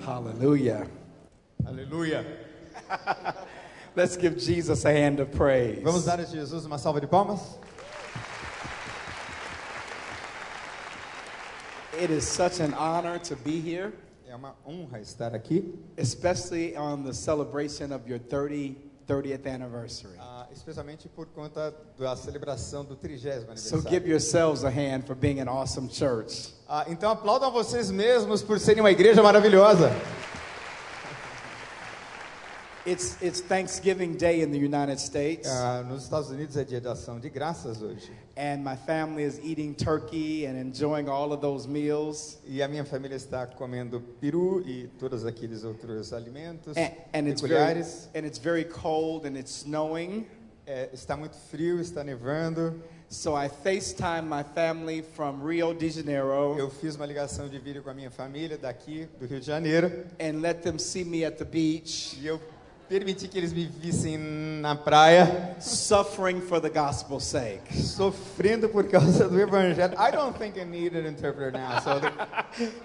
Hallelujah. Aleluia. Let's give Jesus a hand of praise. Vamos dar a Jesus uma salva de palmas? It is such an honor to be here, É uma honra estar aqui, especially on the celebration of your 30, 30th anniversary. ah, especialmente por conta da celebração do 30 So aniversário. give yourselves a hand for being an awesome church. Ah, então aplaudam vocês mesmos por serem uma igreja maravilhosa. It's, it's Thanksgiving Day in the United States, Ah, nos Estados Unidos é dia de ação de graças hoje. and my family is eating turkey and enjoying all of those meals. E a minha família está comendo peru e todos aqueles outros alimentos And, and, it's, very, peculiares. and it's very cold and it's snowing. É, está muito frio, está nevando. So I FaceTime my family from Rio de Janeiro Eu fiz uma ligação de vídeo com a minha família daqui do Rio de Janeiro and let them see me at the beach e eu permiti que eles me vissem na praia suffering for the gospel's sake. sofrendo por causa do evangelho. I don't think I need an interpreter now. So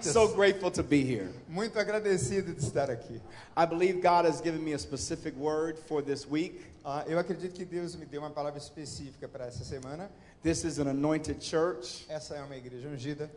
So grateful to be here. muito agradecido de estar aqui. I believe God has given me a specific word for this week. Ah, eu acredito que Deus me deu uma palavra específica para essa semana. This is an anointed church. Essa é uma igreja ungida.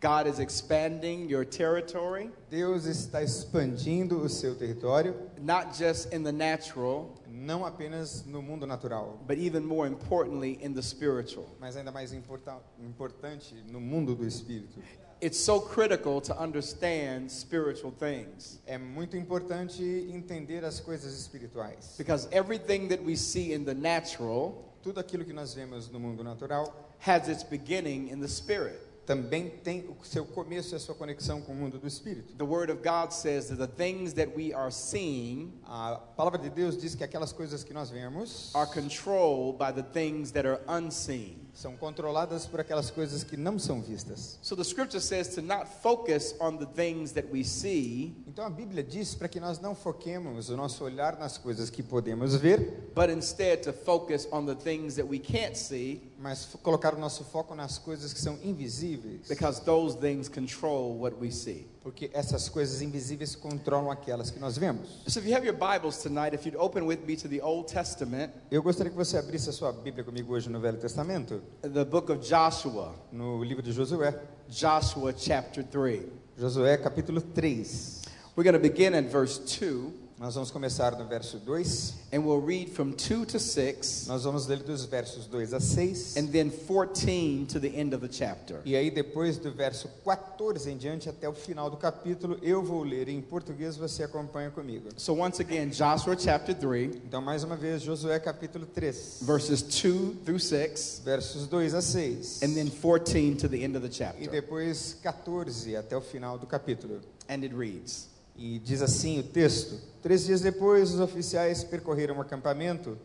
God is expanding your territory, Deus está expandindo o seu território, not just in the natural, não apenas no mundo natural, but even more importantly in the spiritual. mas ainda mais importa- importante no mundo do espírito. It's so critical to understand spiritual things É muito importante entender as coisas espirituais. because everything that we see in the natural Tudo aquilo que nós vemos no mundo natural has its beginning in the spirit. também tem o seu começo e a sua conexão com o mundo do espírito. The Word of God says that the things that we are seeing A palavra de Deus diz que aquelas coisas que nós vemos are controlled by the things that are unseen. São controladas por aquelas coisas que não são vistas. So the scripture says to not focus on the things that we see, Então a Bíblia diz para que nós não foquemos o nosso olhar nas coisas que podemos ver, but instead to focus on the things that we can't see, mas colocar o nosso foco nas coisas que são invisíveis, because those things control what we see. porque essas coisas invisíveis controlam aquelas que nós vemos. So if you have your Bibles tonight, if you'd open with me to the Old Testament, Eu gostaria que você abrisse a sua Bíblia comigo hoje no Velho Testamento, the book of Joshua, no livro de Josué, Joshua chapter 3. Josué capítulo 3. We're going to begin at verse 2, Nós vamos começar no verso 2. and we'll read from 2 to 6, Nós vamos ler dos versos 2 a 6. and then 14 to the end of the chapter. E aí, depois do verso 14 em diante, até o final do capítulo, eu vou ler em português, você acompanha comigo. So once again, Joshua chapter 3, Então, mais uma vez, Josué capítulo 3, verses 2 through 6, versos 2 a 6. and then 14 to the end of the E chapter. depois 14 até o final do capítulo. And it reads E diz assim o texto: Três dias depois, os oficiais percorreram o acampamento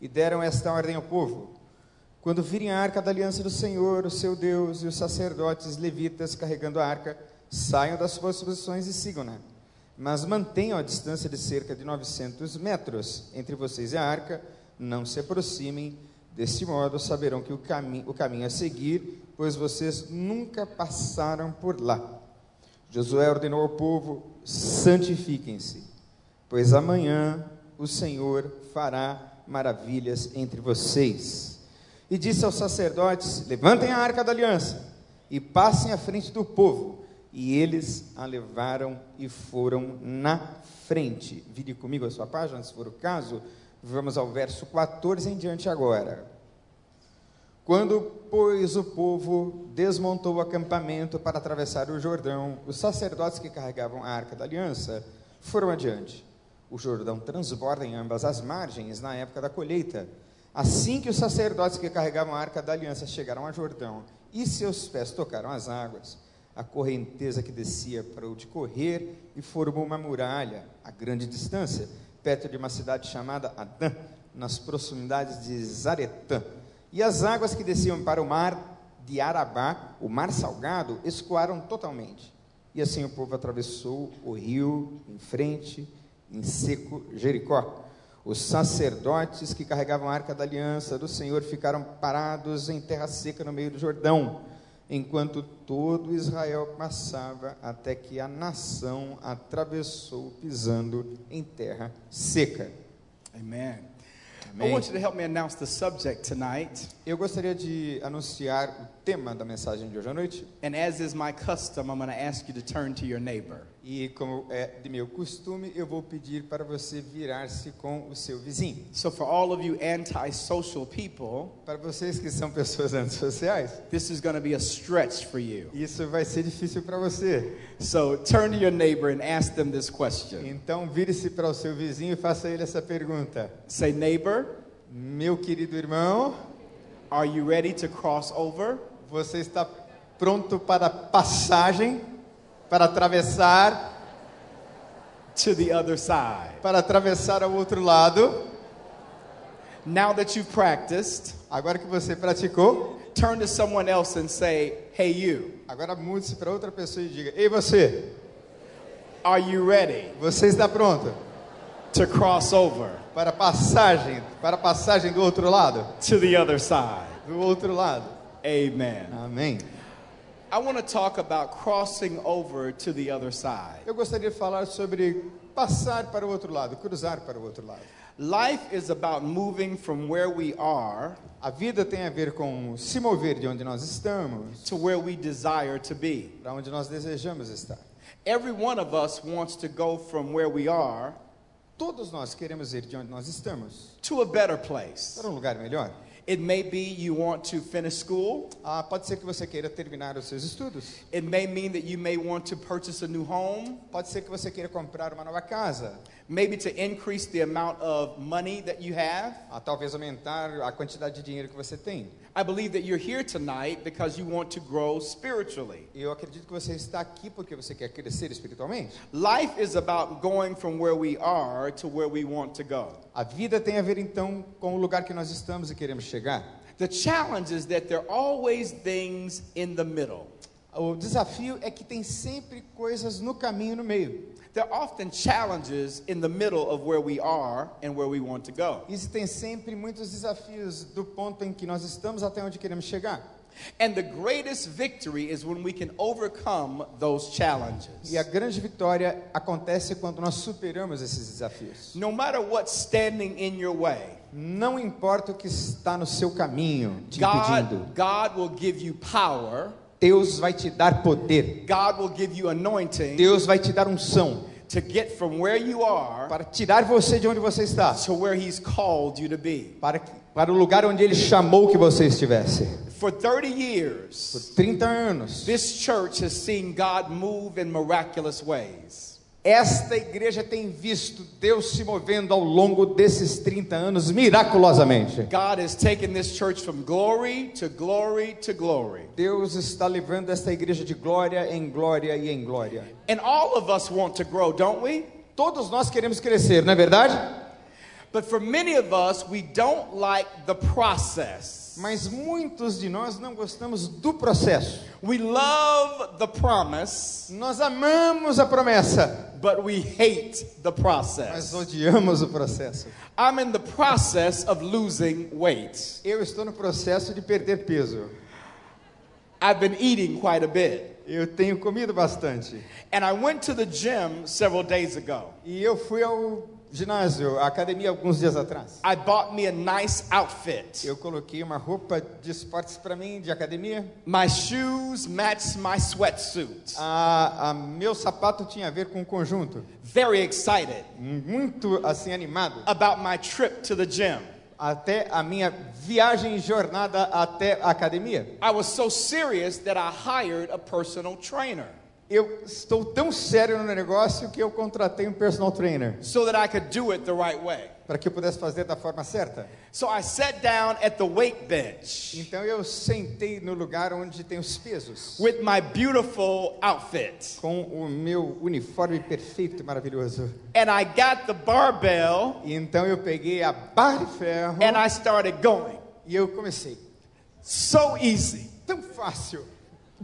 e deram esta ordem ao povo: Quando virem a arca da aliança do Senhor, o seu Deus, e os sacerdotes levitas carregando a arca, saiam das suas posições e sigam-na. Mas mantenham a distância de cerca de 900 metros entre vocês e a arca, não se aproximem. Desse modo, saberão que o, cami o caminho a seguir, pois vocês nunca passaram por lá. Josué ordenou ao povo: santifiquem-se, pois amanhã o Senhor fará maravilhas entre vocês. E disse aos sacerdotes: levantem a arca da aliança e passem à frente do povo. E eles a levaram e foram na frente. Vire comigo a sua página, se for o caso. Vamos ao verso 14 em diante agora. Quando, pois, o povo desmontou o acampamento para atravessar o Jordão, os sacerdotes que carregavam a arca da aliança foram adiante. O Jordão transborda em ambas as margens na época da colheita. Assim que os sacerdotes que carregavam a arca da aliança chegaram a Jordão e seus pés tocaram as águas, a correnteza que descia parou de correr e formou uma muralha a grande distância, perto de uma cidade chamada Adã, nas proximidades de Zaretã. E as águas que desciam para o mar de Arabá, o mar salgado, escoaram totalmente. E assim o povo atravessou o rio em frente, em seco Jericó. Os sacerdotes que carregavam a arca da aliança do Senhor ficaram parados em terra seca no meio do Jordão. enquanto todo Israel passava, até que a nação atravessou pisando em terra seca. I Amém. want you to help me announce the subject tonight. Eu gostaria de anunciar o tema da mensagem de hoje à noite. And as is my custom, I'm going to ask you to turn to your neighbor. E como é de meu costume, eu vou pedir para você virar-se com o seu vizinho. So, for all of you antisocial people, Para vocês que são pessoas antissociais, this is going to be a stretch for you. isso vai ser difícil para você. So, turn to your neighbor and ask them this question. Então, vire-se para o seu vizinho e faça ele essa pergunta: Say, neighbor, Meu querido irmão, are you ready to cross over? você está pronto para a passagem, para atravessar, To the other side. para atravessar ao outro lado? Now that you've practiced, Agora que você praticou, turn to someone else and say, Hey, you, agora mude-se para outra pessoa e diga: Ei, você, are you ready você está pronto to cross over para passagem, para passagem do outro lado? to the other side? Do outro lado. Amen. Amém. I want to talk about crossing over to the other side. Eu gostaria de falar sobre passar para o outro lado, cruzar para o outro lado. Life is about moving from where we are A vida tem a ver com se mover de onde nós estamos to where we desire to be. para onde nós desejamos estar. Every one of us wants to go from where we are Todos nós queremos ir de onde nós estamos to a better place. para um lugar melhor. It may be you want to finish school. Ah, pode ser que você queira terminar os seus estudos. It may mean that you may want to purchase a new home, Pode ser que você queira comprar uma nova casa. Maybe to increase the amount of money that you have. Ah, talvez aumentar a quantidade de dinheiro que você tem. I believe that you're here tonight because you want to grow spiritually. Eu acredito que você está aqui porque você quer crescer espiritualmente. Life is about going from where we are to where we want to go. A vida tem a ver então com o lugar que nós estamos e queremos chegar. The challenge is that there are always things in the middle. O desafio é que tem sempre coisas no caminho no meio. There are often challenges in the middle of where we are and where we want to go. Existem sempre muitos desafios do ponto em que nós estamos até onde queremos chegar. And the greatest victory is when we can overcome those challenges. E a grande vitória acontece quando nós superamos esses desafios. No matter what's standing in your way, Não importa o que está no seu caminho te impedindo, God, God will give you power, Deus vai te dar poder. God will give you anointing Deus vai te dar unção to get from where you are para tirar você de onde você está, to where He's called you to be. para, para o lugar onde Ele chamou que você estivesse. For 30 Por years, 30 anos, this church has seen God move in miraculous ways. Esta igreja tem visto Deus se movendo ao longo desses 30 anos miraculosamente. God has taken this church from glory to glory to glory. Deus está levando esta igreja de glória em glória e em glória. And all of us want to grow, don't we? Todos nós queremos crescer, não é verdade? But for many of us, we don't like the process. Mas muitos de nós não gostamos do processo. We love the promise, Nós amamos a promessa, but we hate the mas process. odiamos o processo. I'm in the process of losing weight. Eu estou no processo de perder peso. I've been eating quite a bit. Eu tenho comido bastante. And I went to the gym several days ago. E eu fui ao ginásio, academia alguns dias atrás. I bought me a nice outfit. Eu coloquei uma roupa de esportes para mim, de academia. My shoes matched my sweatsuit. A, a meu sapato tinha a ver com o conjunto. Very excited Muito assim animado. about my trip to the gym. Até a minha viagem e jornada até a academia. I was so serious that I hired a personal trainer Eu estou tão sério no negócio que eu contratei um personal trainer so that I could do it the right way. para que eu pudesse fazer da forma certa. So I sat down at the weight bench Então eu sentei no lugar onde tem os pesos, with my beautiful outfit. com o meu uniforme perfeito e maravilhoso. And I got the barbell E então eu peguei a barra de ferro and I started going. e eu comecei. So easy. Tão fácil,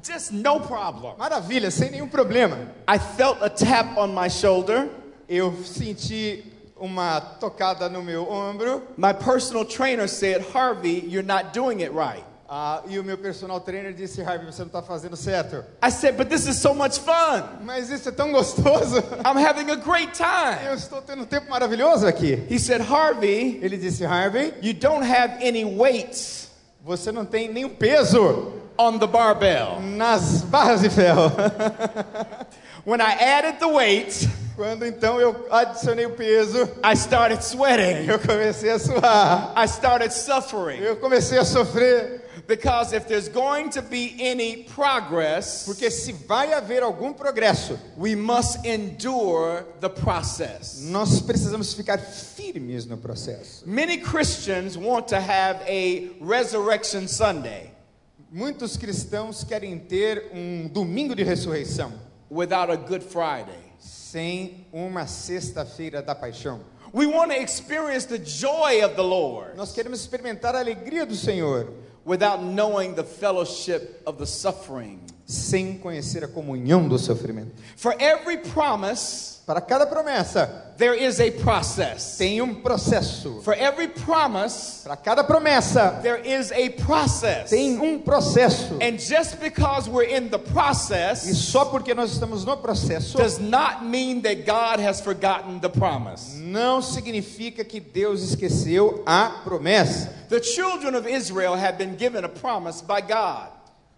Just no problem. maravilha, sem nenhum problema. I felt a tap on my shoulder. Eu senti uma tocada no meu ombro My personal trainer said, Harvey, you're not doing it right. Ah, e o meu personal trainer disse, Harvey, você não está fazendo certo. I said, But this is so much fun. Mas isso é tão gostoso. I'm having a great time. Eu estou tendo um tempo maravilhoso aqui. He said, Harvey, Ele disse, Harvey, you don't have any weights você não tem nenhum peso on the barbell. nas barras de ferro. When I added the weights, Quando então eu adicionei o peso, I started sweating. eu comecei a suar. I started suffering. Eu comecei a sofrer. Because if there's going to be any progress, Porque se vai haver algum progresso, we must endure the process. nós precisamos ficar firmes no processo. Many Christians want to have a resurrection Sunday Muitos cristãos querem ter um domingo de ressurreição without a Good Friday. sem uma sexta-feira da paixão. We want to experience the joy of the Lord Nós queremos experimentar a alegria do Senhor without knowing the fellowship of the suffering. sem conhecer a comunhão do sofrimento. For every promise, Para cada promessa there is a process. tem um processo. For every promise, Para cada promessa there is a process. tem um processo. And just because we're in the E process só porque nós estamos no processo does not mean that God has forgotten the promise. não significa que Deus esqueceu a promessa. The children of Israel have been given a promise by God.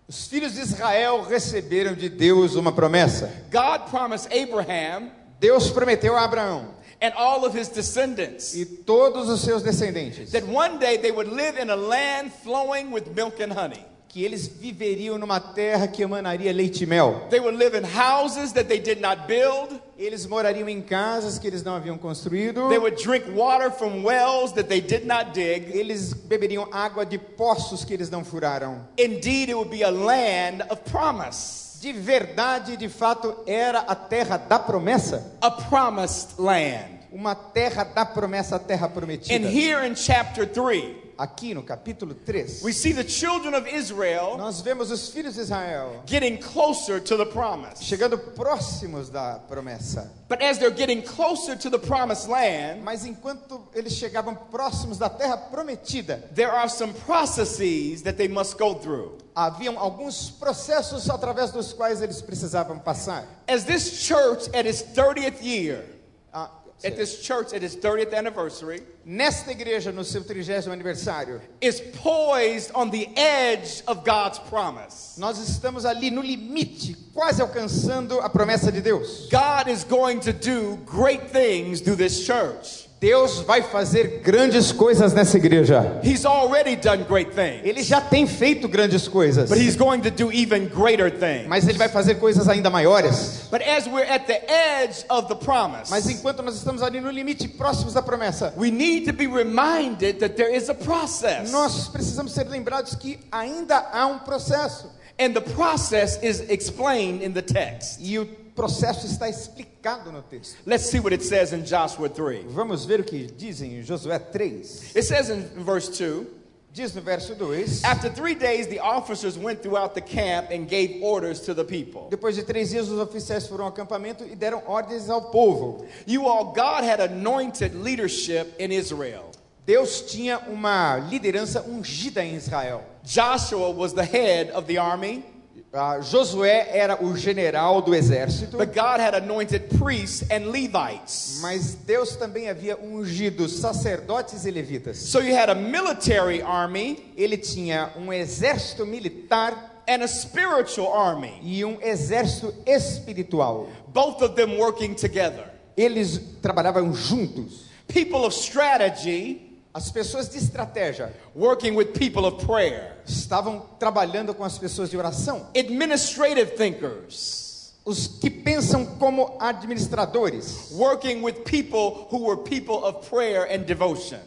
Os filhos de Israel receberam de Deus uma promessa. God promised Abraham Deus prometeu a Abraão and all of his descendants e todos os seus descendentes that one day they would live in a land flowing with milk and honey. que eles viveriam numa terra que emanaria leite e mel. They would live in houses that they did not build. Eles morariam em casas que eles não haviam construído. They would drink water from wells that they did not dig. Eles beberiam água de poços que eles não furaram. Indeed, it would be a land of promise, De verdade, de fato, era a terra da promessa. a promised land. Uma terra da promessa, a terra And prometida. here in chapter 3, Aqui no capítulo 3, we see the children of Israel nós vemos os filhos de Israel getting closer to the promise. chegando próximos da promessa. But as they're getting closer to the promised land, Mas enquanto eles chegavam próximos da terra prometida, there are some processes that they must go through. haviam alguns processos através dos quais eles precisavam passar. As this church at its 30th year, Ah, at this church at its 30th anniversary, Nesta igreja, no seu trigésimo aniversário, is poised on the edge of God's promise. nós estamos ali no limite, quase alcançando a promessa de Deus. God is going to do great things through this church. Deus vai fazer grandes coisas nessa igreja. He's already done great things, Ele já tem feito grandes coisas, but He's going to do even greater things. mas ele vai fazer coisas ainda maiores. But as we're at the edge of the promise, Mas enquanto nós estamos ali no limite, próximos da promessa, we need to be reminded that there is a process. nós precisamos ser lembrados que ainda há um processo. And the process is explained in the text. E o processo está explicado no texto. Let's see what it says in Joshua 3. Vamos ver o que dizem em Josué 3. It says in verse 2 Diz no verso 2: After three days, the officers went throughout the camp and gave orders to the people. Depois de três dias, os oficiais foram ao acampamento e deram ordens ao povo. You all, God had anointed leadership in Israel. Deus tinha uma liderança ungida em Israel. Joshua was the head of the army, Ah, Josué era o general do exército, but God had anointed priests and Levites. mas Deus também havia ungido sacerdotes e levitas. So you had a military army Ele tinha um exército militar and a spiritual army, e um exército espiritual. both of them working together. Eles trabalhavam juntos. People of strategy As pessoas de estratégia working with people of prayer. estavam trabalhando com as pessoas de oração. Administrative thinkers Os que pensam como administradores working with people who were people of prayer and devotion.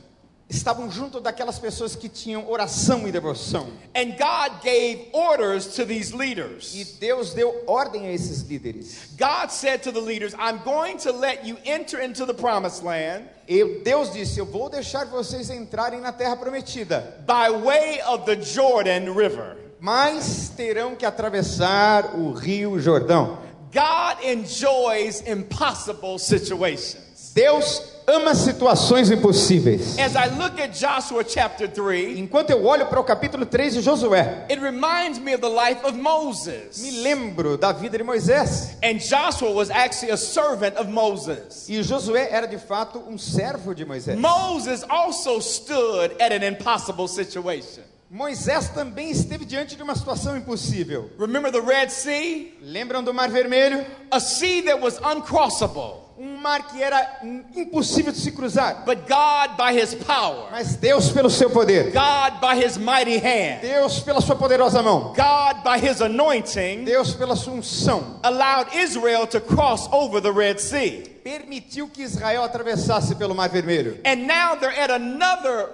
Estavam junto daquelas pessoas que tinham oração e devoção. And God gave orders to these E leaders. Deus deu ordem a esses líderes. God said to the leaders, I'm going to let you enter into the promised land E Deus disse: Eu vou deixar vocês entrarem na terra prometida, by way of the Jordan River. mas terão que atravessar o rio Jordão. God enjoys impossible situations. Deus ama situações impossíveis. As I look at Joshua chapter 3, Enquanto eu olho para o capítulo 3 de Josué, it reminds me of the life of Moses. me lembro da vida de Moisés. And Joshua was actually a servant of Moses. E Josué era de fato um servo de Moisés. Moses also stood at an impossible situation. Moisés também esteve diante de uma situação impossível. Remember the Red Sea? Lembram do Mar Vermelho? A sea that was uncrossable. Um mar que era impossível de se cruzar. But God, by his power, Mas Deus, pelo seu poder, God, by his mighty hand, Deus, pela sua poderosa mão, God, by his anointing, Deus, pela sua unção, allowed Israel to cross over the Red Sea. permitiu que Israel atravessasse pelo Mar Vermelho. And now they're at another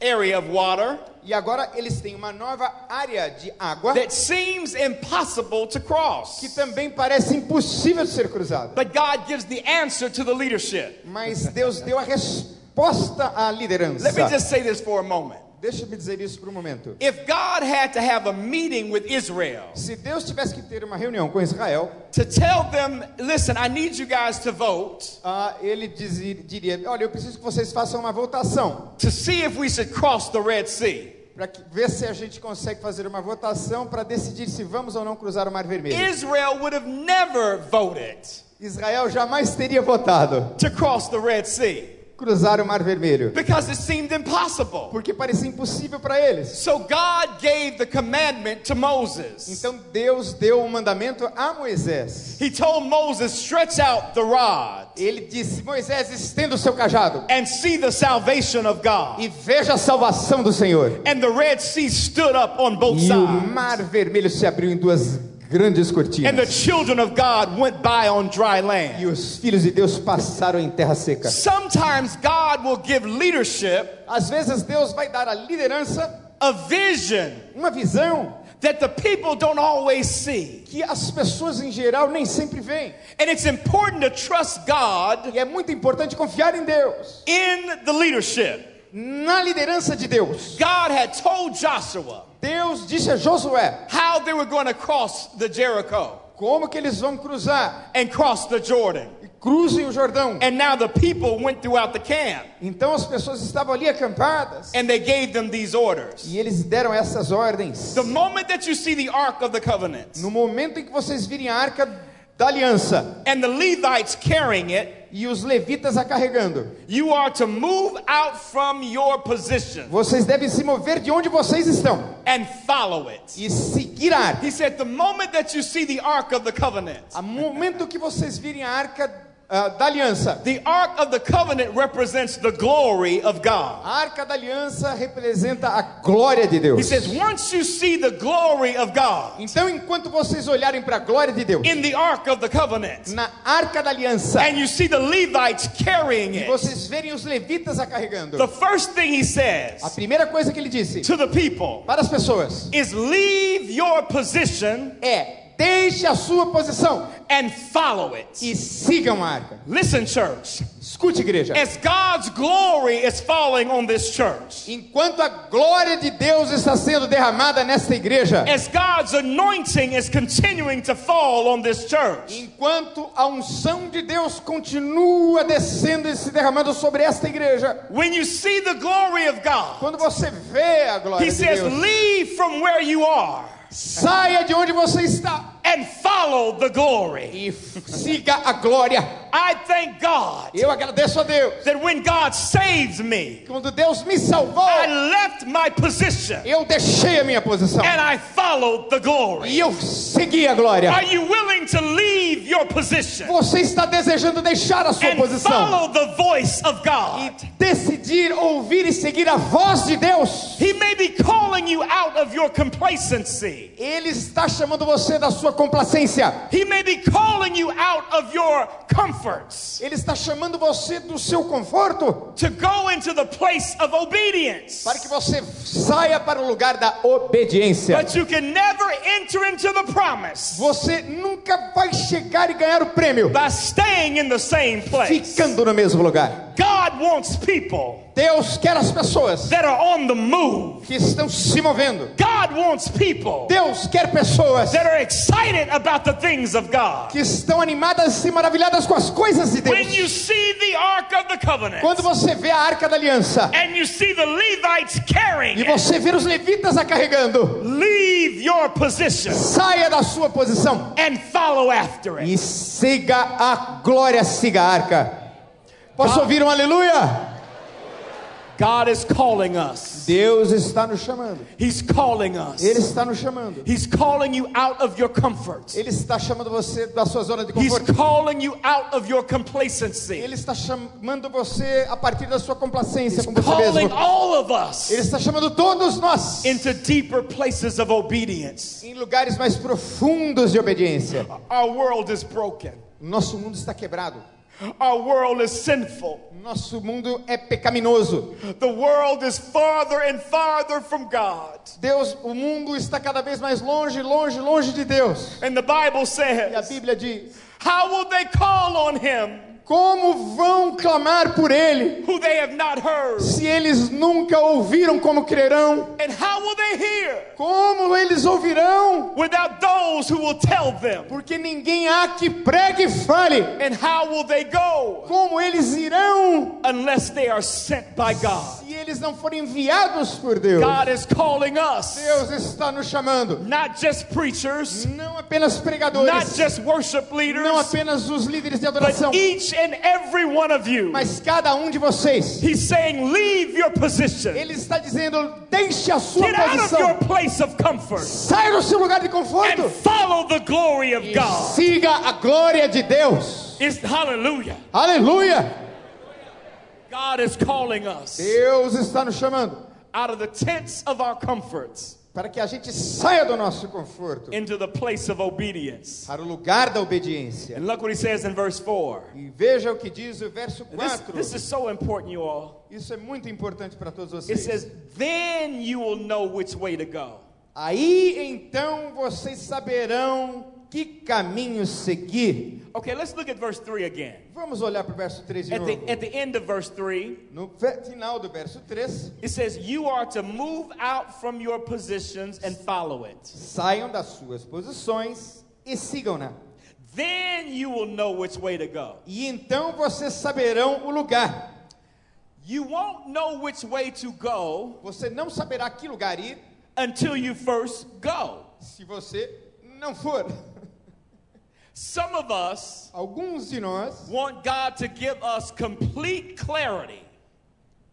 area of water E agora eles têm uma nova área de água that seems impossible to cross. que também parece impossível de ser cruzada. But God gives the answer to the leadership. Mas Deus deu a resposta à liderança. Let me just say this for a moment. Deixa-me dizer isso por um momento. If God had to have a meeting with Israel Se Deus tivesse que ter uma reunião com Israel, to tell them, listen, I need you guys to vote ah, ele diria: Olha, eu preciso que vocês façam uma votação to see if we should cross the Red Sea. Para ver se a gente consegue fazer uma votação para decidir se vamos ou não cruzar o Mar Vermelho. Israel would have never voted Israel jamais teria votado to cross the Red Sea cruzar o Mar Vermelho, because it seemed impossible. porque parecia impossível para eles. So God gave the commandment to Moses. Então Deus deu um mandamento a Moisés. He told Moses, stretch out the rod Ele disse: Moisés, estenda o seu cajado and see the salvation of God. e veja a salvação do Senhor. And the Red Sea stood up on both E o sides. Mar Vermelho se abriu em duas grandes And the cortinas. children of God went by on dry E land. os filhos de Deus passaram em terra seca. Sometimes God will give leadership Às vezes Deus vai dar a liderança a vision uma visão that the people don't always see. que as pessoas em geral nem sempre veem. And it's important to trust God E é muito importante confiar em Deus, in the leadership. na liderança de Deus. God had told Joshua Deus disse a Josué how they were going to cross the Jericho como que eles vão cruzar and cross the Jordan. cruzem o Jordão. And now the people went throughout the camp Então as pessoas estavam ali acampadas and they gave them these orders. e eles deram essas ordens. The moment that you see the Ark of the Covenant No momento em que vocês virem a arca da aliança and the Levites carrying it, e os levitas a carregando, you are to move out from your position vocês devem se mover de onde vocês estão and follow it. e seguir a arca. He said, The moment that you see the Ark of the Covenant, A momento que vocês virem a arca ah, da aliança, the Ark of the Covenant represents the glory of God. a arca da aliança representa a glória de He Deus. says, Once you see the glory of God Então, enquanto vocês olharem para a glória de Deus in the Ark of the Covenant, na arca da aliança, and you see the Levites carrying e it, vocês verem os levitas a carregando, the first thing he says a primeira coisa que ele disse to the people para as pessoas is leave your position é: deixe a sua posição and follow it. e sigam a arca. Listen, church, Escute, igreja. as God's glory is falling on this church, Enquanto a glória de Deus está sendo derramada nesta igreja, as God's anointing is continuing to fall on this church, enquanto a unção de Deus continua descendo e se derramando sobre esta igreja, when you see the glory of God, quando você vê a glória He de says, Deus, leave from where you are saia de onde você está and follow the glory. e siga a glória. I thank God Eu agradeço a Deus. that when God saves me, Quando Deus me salvou, I left my position eu deixei a minha posição and I followed the glory. e eu segui a glória. Are you willing to leave your position Você está desejando deixar a sua and posição follow the voice of God? e decidir ouvir e seguir a voz de Deus. He may be calling you out of your complacency. Ele está chamando você da sua complacência. He may be calling you out of your comforts Ele está chamando você do seu conforto to go into the place of obedience. para que você saia para o lugar da obediência. But you can never enter into the promise Você nunca vai chegar e ganhar o prêmio by staying in the same place. ficando no mesmo lugar. God wants people Deus quer as pessoas that are on the move. que estão se movendo. God wants people Deus quer pessoas that are excited about the things of God. que estão animadas e maravilhadas com as coisas de When you Deus. see the Ark of the Covenant Quando você vê a Arca da Aliança and you see the Levites carrying e você vê os levitas a carregando, leave your position saia da sua posição and follow after it. e siga a glória, siga a arca. Posso ouvir um aleluia? God is calling us. Deus está nos chamando. He's calling us. Ele está nos chamando. He's calling you out of your comfort. Ele está chamando você da sua zona de He's conforto. calling you out of your complacency. Ele está chamando você a partir da sua complacência com você Calling mesmo. all of us Ele está chamando todos nós into deeper places of obedience. em lugares mais profundos de obediência. Our world is broken. Nosso mundo está quebrado. Our world is sinful. Nosso mundo é pecaminoso. The world is farther and farther from God. Deus, o mundo está cada vez mais longe, longe, longe de Deus. And the Bible E a says, Bíblia diz: How will they call on him Como vão clamar por ele who they have not heard? se eles nunca ouviram como crerão? And how will they hear Como eles ouvirão? without those who will tell them? Porque ninguém há que pregue e fale. And how will they go Como eles irão unless they are sent by God? Eles não forem enviados por Deus? God is calling us, Deus está nos chamando. not just preachers, Não apenas not pregadores, just worship não leaders, apenas os líderes de adoração, but each and every one of you. mas cada um de vocês. He's saying, Leave your position, Ele está dizendo: deixe a sua get out of posição, your place of comfort, saia do seu lugar de and conforto follow the glory of e God. siga a glória de Deus. It's hallelujah. Aleluia! God is calling us Deus está nos chamando out of the tents of our comforts para que a gente saia do nosso conforto into the place of obedience. para o lugar da obediência. And look what he says in verse 4. E veja o que diz o verso This, 4. this is so important, you all. Isso é muito importante para todos It vocês. says, Then you will know which way to go. Aí então vocês saberão que caminho seguir. Okay, let's look at verse 3 again. Vamos olhar para o verso 3 de At novo. the, at the end of verse 3, No final do verso 3, it says, You are to move out from your positions and follow it. saiam das suas posições e sigam-na. Then you will know which way to go. E então vocês saberão o lugar. You won't know which way to go Você não saberá que lugar ir until you first go. se você não for. Some of us Alguns de nós want God to give us complete clarity.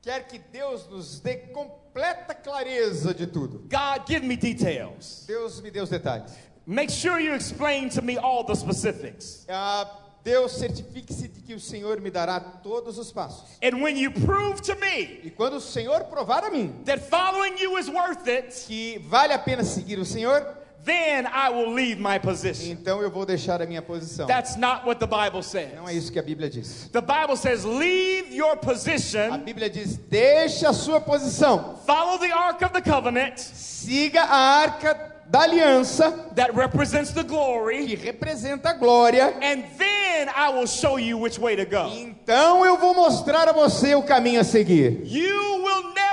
quer que Deus nos dê completa clareza de tudo. God, give me details. Deus me dê os detalhes. Make sure you explain to me all the specifics. Ah, Deus certifique-se de que o Senhor me dará todos os passos. And when you prove to me E quando o Senhor provar a mim that following you is worth it, que vale a pena seguir o Senhor, then I will leave my position. então eu vou deixar a minha posição. That's not what the Bible says. Não é isso que a Bíblia diz. The Bible says, leave your A position, Bíblia diz: deixe a sua posição, follow the Ark of the Covenant siga a arca da aliança that represents the glory, que representa a glória. and then I will show you which way to go. Então eu vou mostrar a você o caminho a seguir. You will never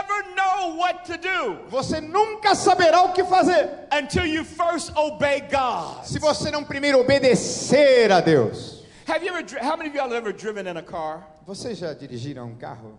know what to do Você nunca saberá o que fazer until you first obey God. se você não primeiro obedecer a Deus. Have you ever, how many of y'all have ever driven in a car? Vocês já dirigiram um carro?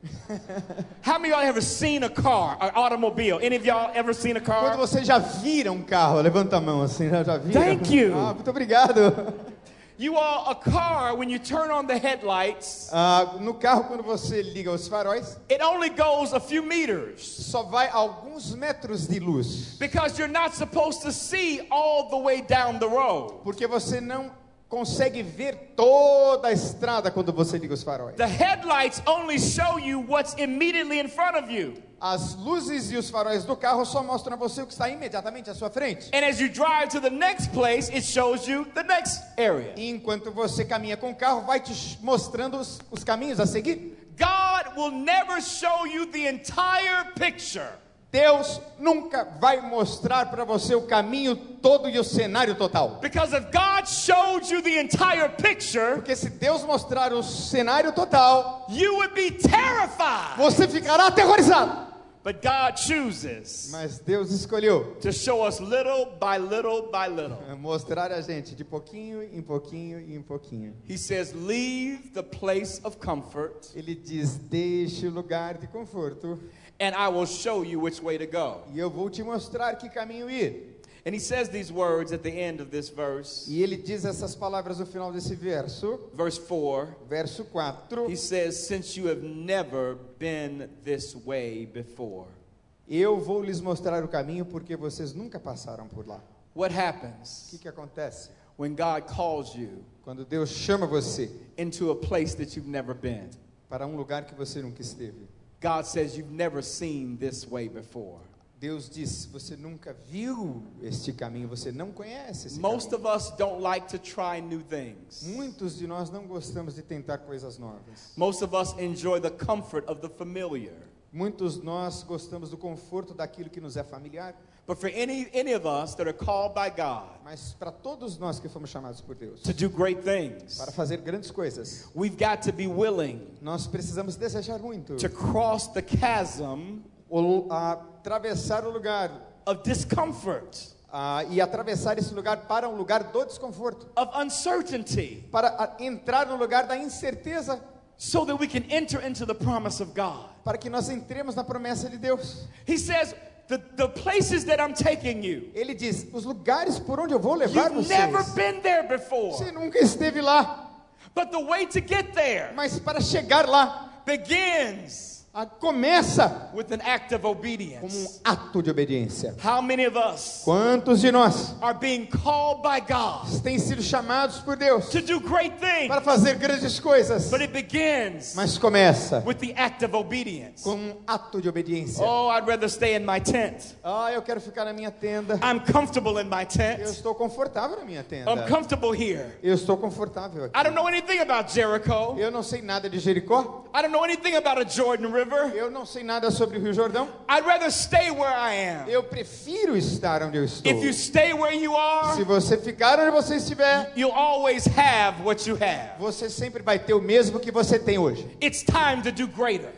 How many of y'all ever seen a car, an automobile? Any of y'all ever seen a Quando car? vocês já viram um carro, levanta a mão assim, já, já viram? Thank you. Ah, muito obrigado. You all, a car, when you turn on the headlights, Ah, no carro, quando você liga os faróis, it only goes a few meters só vai alguns metros de luz. because you're not supposed to see all the way down the road. Porque você não consegue ver toda a estrada quando você liga os faróis. The headlights only show you what's immediately in front of you. As luzes e os faróis do carro só mostram a você o que está imediatamente à sua frente. And as you drive to the next place, it shows you the next area. E enquanto você caminha com o carro, vai te mostrando os, os caminhos a seguir. God will never show you the entire picture Deus nunca vai mostrar para você o caminho todo e o cenário total. because if God showed you the entire picture, Porque se Deus mostrar o cenário total, you would be terrified. você ficará aterrorizado. But God chooses Mas Deus escolheu to show us little by little by little. mostrar a gente de pouquinho em pouquinho em pouquinho. He says, Leave the place of comfort, Ele diz: Deixe o lugar de conforto and I will show you which way to go. e eu vou te mostrar que caminho ir. And he says these words at the end of this verse, E ele diz essas palavras no final desse verso, verse 4. verso 4. He says, Since you have never been this way before. Eu vou lhes mostrar o caminho porque vocês nunca passaram por lá. What O happens que, que acontece? when God calls you Quando Deus chama você into a place that you've never been? para um lugar que você nunca esteve. God says, You've never seen this way before. Deus diz: Você nunca viu este caminho, você não conhece esse Most caminho. of us don't like to try new things. Muitos de nós não gostamos de tentar coisas novas. Most of us enjoy the comfort of the familiar. Muitos nós gostamos do conforto daquilo que nos é familiar. But for any, any of us that are called by God Mas para todos nós que fomos chamados por Deus to do great things, para fazer grandes coisas, we've got to be willing nós precisamos desejar muito to cross the chasm o, a, atravessar o lugar of discomfort, ah, e atravessar esse lugar para um lugar do desconforto, of uncertainty, para entrar no lugar da incerteza, so that we can enter into the promise of God. para que nós entremos na promessa de Deus. He says, the, the places that I'm taking you, Ele diz: os lugares por onde eu vou levar you've vocês. never been there before. Você nunca esteve lá, But the way to get there mas para chegar lá, begins começa with an act of como um obedience. ato de obediência. How many of us Quantos de nós are being called by God têm sido chamados por Deus to do great things? para fazer grandes coisas? But it begins Mas começa with the act of obedience. com um ato de obediência. Oh, I'd rather stay in my tent. Ah, eu quero ficar na minha tenda. I'm comfortable in my Eu tent. estou confortável na minha tenda. I'm comfortable here. Eu estou confortável aqui. I don't know anything about Jericho. Eu não sei nada de Jericó. I don't know anything about a Jordan River. Eu não sei nada sobre o Rio Jordão. I'd rather stay where I am. Eu prefiro estar onde eu estou. If you stay where you Se are, você ficar onde você estiver, you'll always have what you have. você sempre vai ter o mesmo que você tem hoje. It's time to do greater.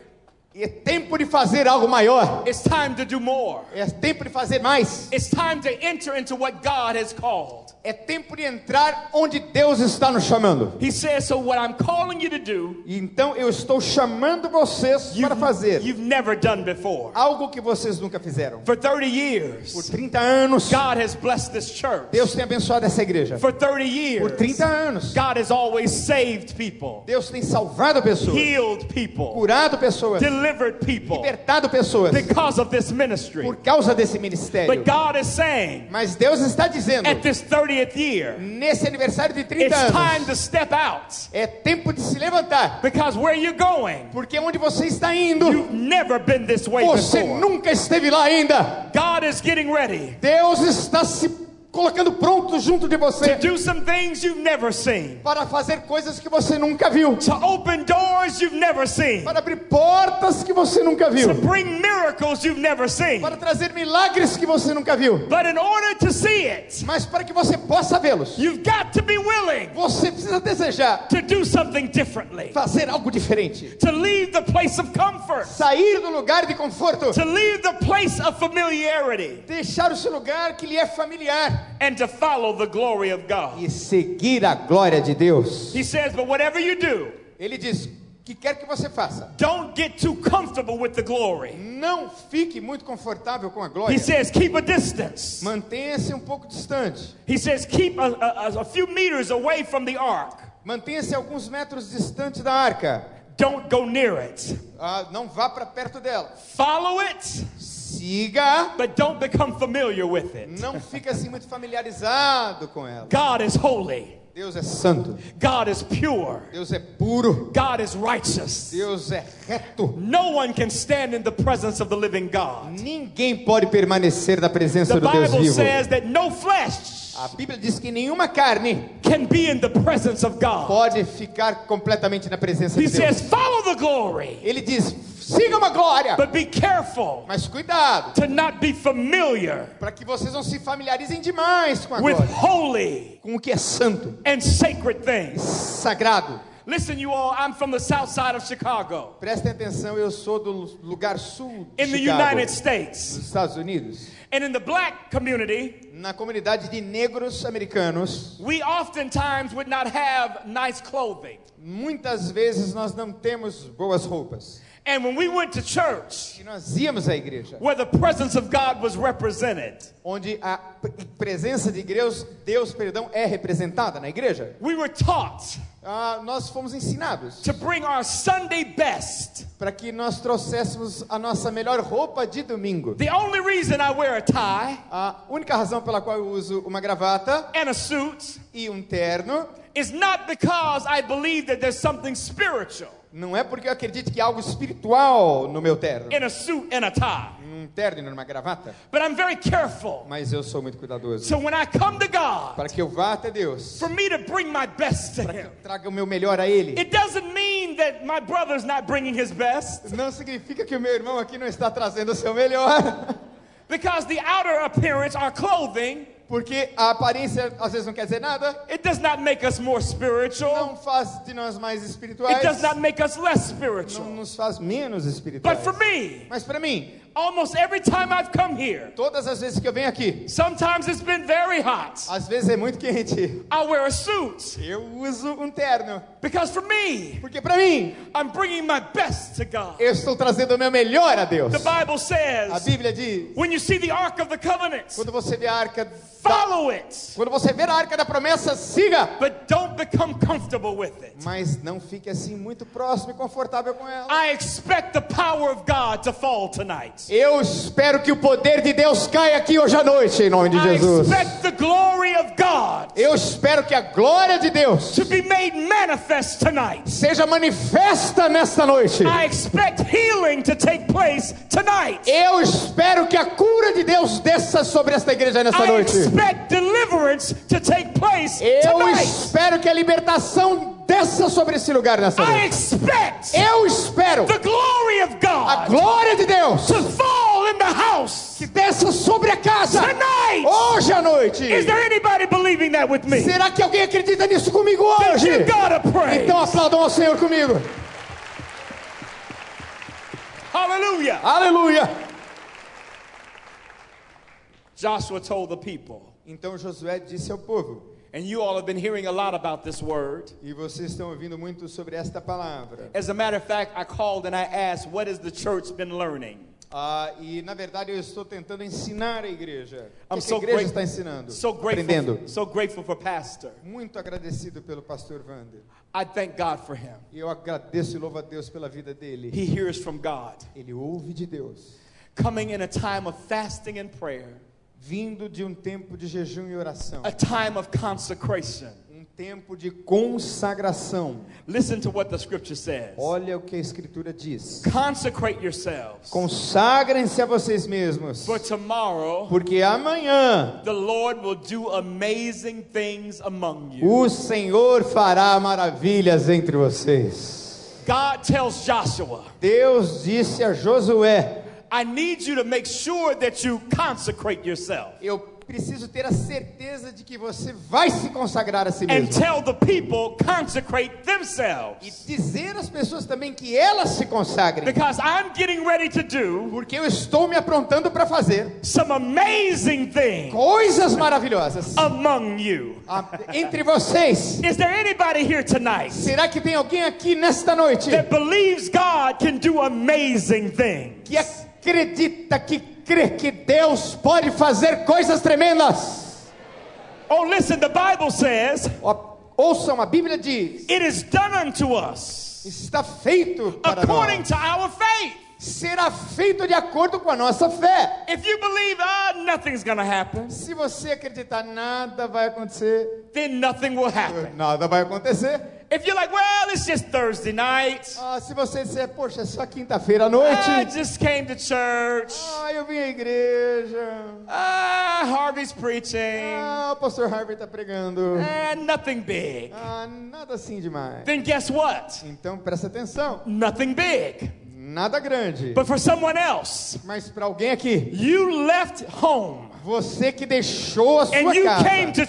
É tempo de fazer algo maior. It's time to do more. É tempo de fazer mais. It's time to enter into what God has called. É tempo de entrar onde Deus está nos chamando. He says, So, what I'm calling you to do, E então eu estou chamando vocês para fazer you've never done before. algo que vocês nunca fizeram. For 30 Por years, 30 anos, God has blessed this church. Deus tem abençoado essa igreja. For 30 Por years, 30 anos, God has always saved people, Deus tem salvado pessoas, healed people, curado pessoas, delivered people libertado pessoas because of this ministry. por causa desse ministério. But God is saying, Mas Deus está dizendo, at this 30th year, nesse aniversário de 30 it's time anos, to step out é tempo de se levantar. because where you're going, Porque onde você está indo, you've never been this way você before. nunca esteve lá ainda. God is getting ready Deus está se colocando pronto junto de to você do some things you've never seen, para fazer coisas que você nunca viu, to open doors you've never seen, para abrir portas que você nunca to viu, bring miracles you've never seen. para trazer milagres que você nunca viu. But in order to see it, Mas para que você possa vê-los, você precisa desejar to do something differently, fazer algo diferente. to leave the place of comfort, Sair do lugar de conforto, to leave the place of familiarity, deixar o seu lugar que lhe é familiar and to follow the glory of God. e seguir a glória de Deus. He says, But whatever you do, Ele diz: "O que quer que você faça, don't get too comfortable with the glory. não fique muito confortável com a glória. He says, Keep a distance. Mantenha-se um pouco distante. He says, Keep a, a, a few meters away from the ark. Mantenha-se alguns metros distante da arca. Don't go near it. Ah, não vá para perto dela. Follow it, Siga, but don't become familiar with it. não fique assim muito familiarizado com ela. God is holy. Deus é santo. God is pure. Deus é puro. God is righteous. Deus é reto. No one can stand in the presence of the living God. Ninguém pode permanecer na presença The do Deus Bible vivo. says that no flesh A Bíblia diz que nenhuma carne can be in the presence of God. pode ficar completamente na presença He de Deus. says, follow the glory, Ele diz: siga uma glória, but be careful mas cuidado, to not be familiar para que vocês não se familiarizem demais com a with glória, holy com o que é santo, and sacred things. sagrado. Listen, you all, I'm from the south side of Chicago Prestem atenção, eu sou do lugar sul de in the Chicago, United nos States. Estados Unidos. And in the black community, Na comunidade de negros americanos, we oftentimes would not have nice clothing. muitas vezes nós não temos boas roupas. And when we went to church, E nós íamos à igreja, where the presence of God was represented, onde a pre- presença de Deus, Deus, perdão, é representada na igreja. we were taught Ah, nós fomos ensinados to bring our Sunday best. para que nós trouxéssemos a nossa melhor roupa de domingo. The only reason I wear a tie A única razão pela qual eu uso uma gravata and a suit e um terno is not because I believe that there's something spiritual não é porque eu acredito que há algo espiritual no meu terno, in a suit and a tie, num terno e numa gravata, but I'm very careful. mas eu sou muito cuidadoso. So when I come to God, para que eu vá até Deus, for me to bring my best to Him, traga o meu melhor a Ele. it doesn't mean that my brother's not bringing his best, Não significa que o meu irmão aqui não está trazendo o seu melhor, because the outer appearance, our clothing, porque a aparência às vezes não quer dizer nada, it does not make us more spiritual. não faz de nós mais It espirituais, does not make us less não spiritual. nos faz menos espirituais. But for me, Mas para mim, almost every time I've come here, todas as vezes que eu venho aqui, sometimes it's been very hot. às vezes é muito quente, I wear a suit eu uso um terno, because for me, porque para mim, I'm bringing my best to God. eu estou trazendo o meu melhor a Deus. The Bible A says, Bíblia diz, when you see the Ark of the Covenant, quando você vê a arca da, follow it, quando você vê a arca da promessa, siga, but don't become comfortable with it. mas não fique assim muito próximo e confortável com ela. I expect the power of God to fall tonight. Eu espero que o poder de Deus caia aqui hoje à noite, em nome de I Jesus. expect the glory of God Eu espero que a glória de Deus to be made manifest tonight. seja manifesta nesta noite. I expect healing to take place tonight. Eu espero que a cura de Deus desça sobre esta igreja nesta I noite. expect deliverance to take place Eu tonight. espero que a libertação desça sobre esse lugar nesta I noite. expect Eu espero the glory of a God glória de Deus to fall in the house que desça sobre a casa tonight. hoje à noite. Is there anybody believing that with me? Será que alguém acredita nisso comigo hoje? Praise. Então aplaudam ao Senhor comigo. Hallelujah. Aleluia. Joshua told the people, Então Josué disse ao povo, and you all have been hearing a lot about this word. e vocês estão ouvindo muito sobre esta palavra. As a matter of fact, I called and I asked, what has the church been learning? Ah, e na verdade eu estou tentando ensinar a igreja. O I'm que, que a so, igreja está ensinando? so Aprendendo. grateful, so grateful for Pastor. Muito agradecido pelo pastor Wander. I thank God for him. Eu agradeço e louvo a Deus pela vida dele. He hears from God. Ele ouve de Deus. Coming in a time of fasting and prayer, Vindo de um tempo de jejum e oração. a time of consecration. Tempo de consagração. Listen to what the scripture says. Olha o que a escritura diz. Consecrate yourselves, Consagrem-se a vocês mesmos. for tomorrow Porque amanhã the Lord will do amazing things among you. o Senhor fará maravilhas entre vocês. God tells Joshua, Deus disse a Josué: I need you to make sure that you consecrate yourself Eu preciso ter a certeza de que você vai se consagrar a si and mesmo. tell the people consecrate E themselves dizer às pessoas também que elas se consagrem. because I'm getting ready to do Porque eu estou me aprontando para fazer some amazing things coisas maravilhosas among you. Entre vocês. Is there anybody here tonight Será que tem alguém aqui nesta noite that believes God can do amazing things? que acredita, que crê que Deus pode fazer coisas tremendas? Oh, listen, the Bible says, Ouçam, a Bíblia diz: It is done unto us está feito para according nós. to our faith. Será feito de acordo com a nossa fé. If you believe, ah, nothing's gonna happen, Se você acreditar, nada vai acontecer. then nothing will happen. Nada vai acontecer. If you're like, well, it's just Thursday night, Ah, se você disser, poxa, é só quinta-feira à I noite. just came to church, Ah, eu vim à igreja. ah, Harvey's preaching, Ah, o pastor Harvey está pregando. and nothing big. Ah, nada assim demais. Then guess what? Então presta atenção. Nothing big. Nada grande. But for someone else, Mas para alguém aqui, you left home você que deixou a sua and you casa came to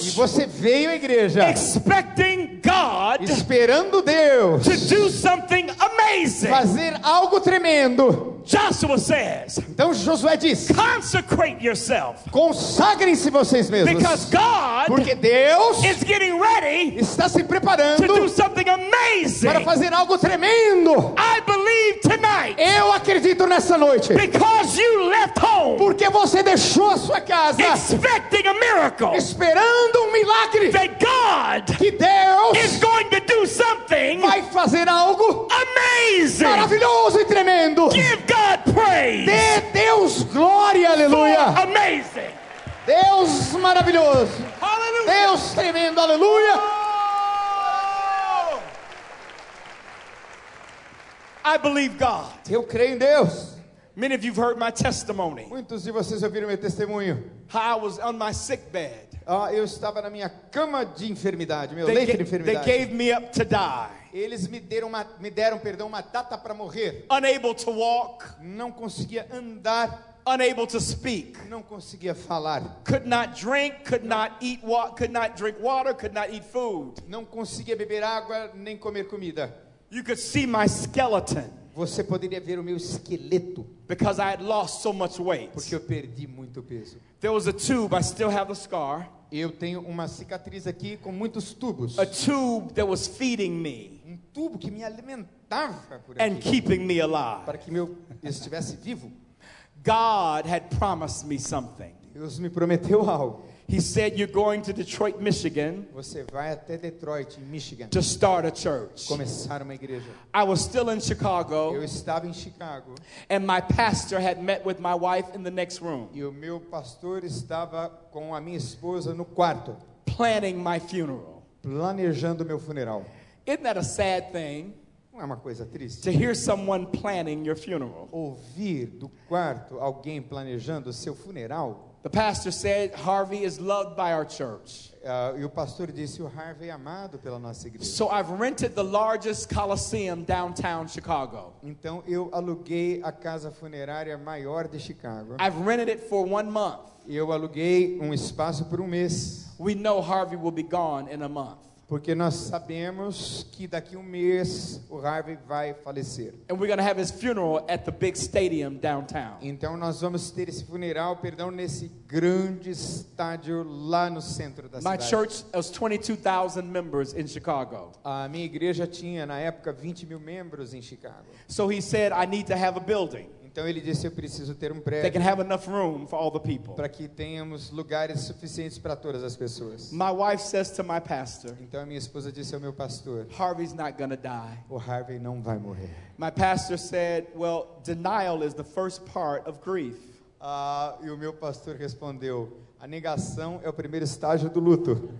e você veio à igreja expecting God esperando Deus to do something amazing. fazer algo tremendo. Joshua says, Então Josué diz: consecrate yourself consagrem-se vocês mesmos, because God porque Deus is getting ready está se to preparando do something amazing. para fazer algo tremendo. I believe tonight Eu acredito nessa noite, because you left home porque você deixou a sua casa expecting a miracle esperando um milagre that God que is Deus going to do something vai fazer algo amazing. maravilhoso e tremendo. Give God praise. Dê Deus glória, aleluia. Amazing. Deus maravilhoso. Hallelujah. Deus tremendo, aleluia. Oh. I believe God. Eu creio em Deus. Many of you've heard my testimony. Muitos de vocês ouviram meu testemunho. How I was on my sick bed. Ah, eu estava na minha cama de enfermidade, meu They, leito de ga- they enfermidade. gave me up to die. Eles me deram uma, me deram, perdão, uma data para morrer. Unable to walk, Não conseguia andar, unable to speak. não conseguia falar, Could not drink, could not eat could not drink water, could not eat food. não conseguia beber água nem comer comida. You could see my skeleton Você poderia ver o meu esqueleto, because I had lost so much weight. porque eu perdi muito peso. There was a tube, I still have the scar, Eu tenho uma cicatriz aqui com muitos tubos. a tube that was feeding me Um tubo que me alimentava por and aqui, keeping me alive. para que meu eu estivesse vivo. God had promised me something. Deus me prometeu algo. He said, You're going to Detroit, Michigan Você vai até Detroit, Michigan, to start a church. começar uma igreja. I was still in Eu Chicago, estava em Chicago and my pastor had met with my wife in the next room, e o meu pastor estava com a minha esposa no quarto, planning my funeral. planejando meu funeral. Isn't that a sad thing Não é uma coisa triste? to hear someone planning your funeral? Ouvir do quarto alguém planejando o seu funeral. The pastor said, Harvey is loved by our church. Ah, e o pastor disse: O Harvey é amado pela nossa igreja. So I've rented the largest coliseum downtown Chicago. Então eu aluguei a casa funerária maior de Chicago. I've rented it for one month. Eu aluguei um espaço por um mês, We know Harvey will be gone in a month. Porque nós sabemos que daqui a um mês o Harvey vai falecer. And we're going to have his funeral at the big stadium downtown. Então nós vamos ter esse funeral, perdão, nesse grande estádio lá no centro da My cidade. church has 22,000 members in Chicago. A minha igreja tinha na época 20 mil membros em Chicago. So he said, I need to have a building Então ele disse: Eu preciso ter um can prédio have enough room for all the people. para que tenhamos lugares suficientes para todas as pessoas. My wife says to my pastor, Então a minha esposa disse ao meu pastor: Harvey's not to die. O Harvey não vai morrer. My pastor said, Well, denial is the first part of grief. Ah, e o meu pastor respondeu: A negação é o primeiro estágio do luto.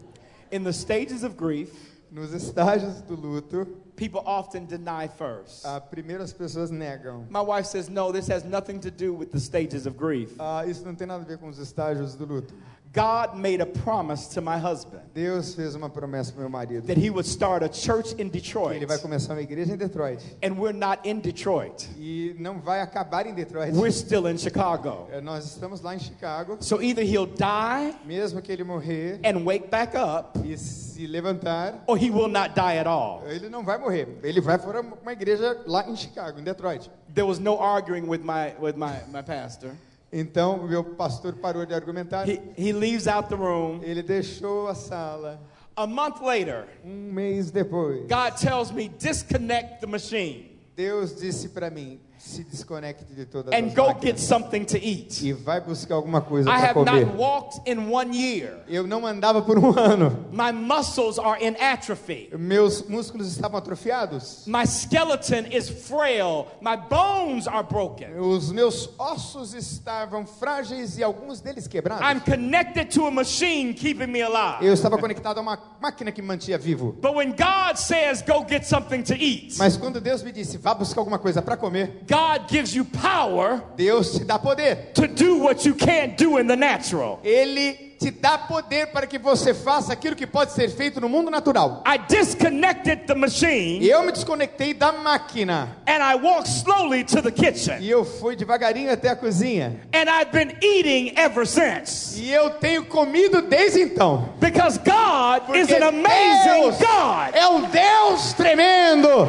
In the stages of grief, Nos estágios do luto, people often deny first. ah, primeiro as pessoas negam. My wife says, No, this has nothing to do with the stages of grief. Ah, isso não tem nada a ver com os estágios do luto. God made a promise to my husband Deus fez uma promessa para meu marido that he would start a church in Detroit. ele vai começar uma igreja em Detroit And we're not in Detroit, e não vai acabar em Detroit. we're still in Chicago. Nós estamos lá em Chicago, So either he'll die mesmo que ele morrer and wake back up, e se levantar, or he will not die at all. ele não vai morrer. Ele vai para uma igreja lá em Chicago, em Detroit. There was no arguing with my, with my, my pastor. Então, o meu pastor parou de argumentar. He, he leaves out the room. Ele deixou a sala. A month later, Um mês depois, God tells me, disconnect the machine Deus disse para mim: se desconecte de todas and as go máquinas get something to eat. e vai buscar alguma coisa I para have comer. not walked in one year. Eu não andava por um ano. My muscles are in atrophy. Meus músculos estavam atrofiados. My skeleton is frail. My bones are broken. Os meus ossos estavam frágeis e alguns deles quebrados. I'm connected to a machine keeping me alive. Eu estava conectado a uma máquina que me mantinha vivo. But when God says, go get something to eat, Mas quando Deus me disse, vá buscar alguma coisa para comer, God gives you power Deus te dá poder. to do what you can't do in the natural. Ele te dá poder para que você faça aquilo que pode ser feito no mundo natural. I disconnected the machine eu me desconectei da máquina and I walked slowly to the kitchen. e eu fui devagarinho até a cozinha. And I've been eating ever since. E eu tenho comido desde então. Because God Porque is an amazing Deus God. é um Deus tremendo.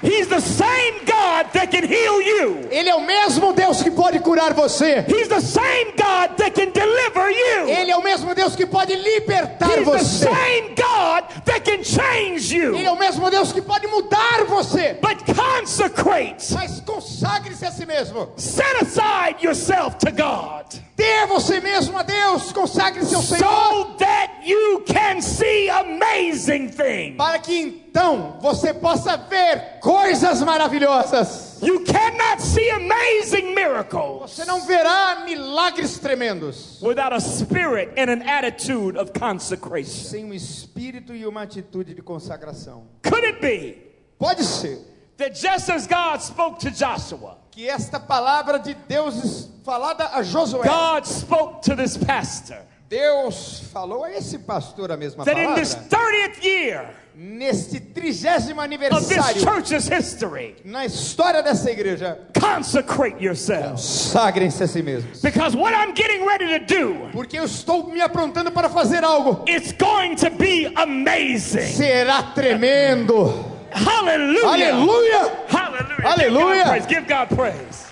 He's the same God that can heal you. Ele é o mesmo Deus que pode curar você. He's the same God that can deliver you. Ele é o mesmo Deus que pode libertar He's the você. same God that can change Ele é you. o mesmo Deus que pode mudar você. But consecrate. Mas consagre-se a si mesmo. Set aside yourself to God Dê você mesmo a Deus. Consagre-se ao Senhor. so that you can see amazing things. Para que então você possa ver coisas maravilhosas. You cannot see amazing miracles Você não verá milagres tremendos without a spirit and an attitude of consecration. sem um espírito e uma atitude de consagração. Could it be Pode ser that just as God spoke to Joshua, que esta palavra de Deus falada a Josué, God spoke to this pastor, Deus falou a esse pastor a mesma that in this palavra 30th year neste trigésimo aniversário history, na história dessa igreja. consecrate yourselves. Sagrem-se a si mesmos. Because what I'm getting ready to do, Porque eu estou me aprontando para fazer algo. it's going to be amazing. Será tremendo. Hallelujah. Aleluia! Hallelujah. Hallelujah. Give God praise. Give God praise.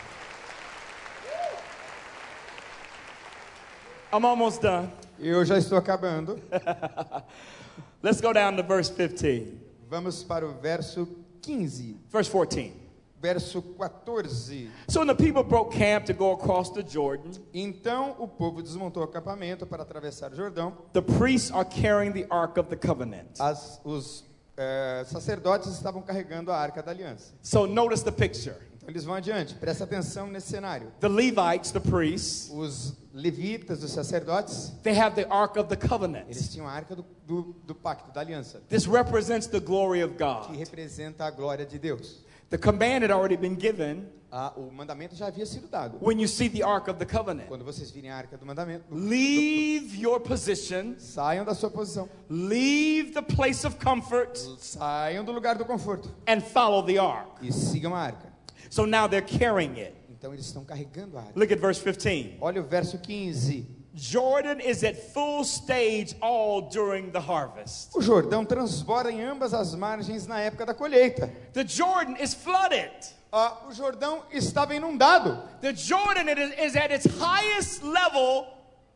I'm almost done. Eu já estou acabando. Let's go down to verse 15. Vamos para o verso 15. Verse 14. Verso 14. So when the people broke camp to go across the Jordan, Então o povo desmontou o acampamento para atravessar o Jordão. the priests are carrying the Ark of the Covenant. As, os eh, sacerdotes estavam carregando a arca da aliança. So notice the picture. Então eles vão adiante. Presta atenção nesse cenário. The Levites, the priests, Os levitas, os sacerdotes, they have the Ark of the Covenant. eles tinham a arca do, do, do pacto, da aliança, This represents the glory of que God. representa a glória de Deus. The command had already been given Ah, o mandamento já havia sido dado. when you see the Ark of the Covenant. Quando vocês virem a arca do mandamento, Leave your position, saiam da sua posição. leave the place of comfort, Saiam do lugar do conforto and follow the Ark. e sigam a arca. So now they're carrying it. Então eles estão carregando a arca. Look at verse 15. Olha o verso 15. Jordan is at full stage all during the harvest. O Jordão transborda em ambas as margens na época da colheita. The Jordan is flooded. Ah, o Jordão estava inundado. The Jordan is at its highest level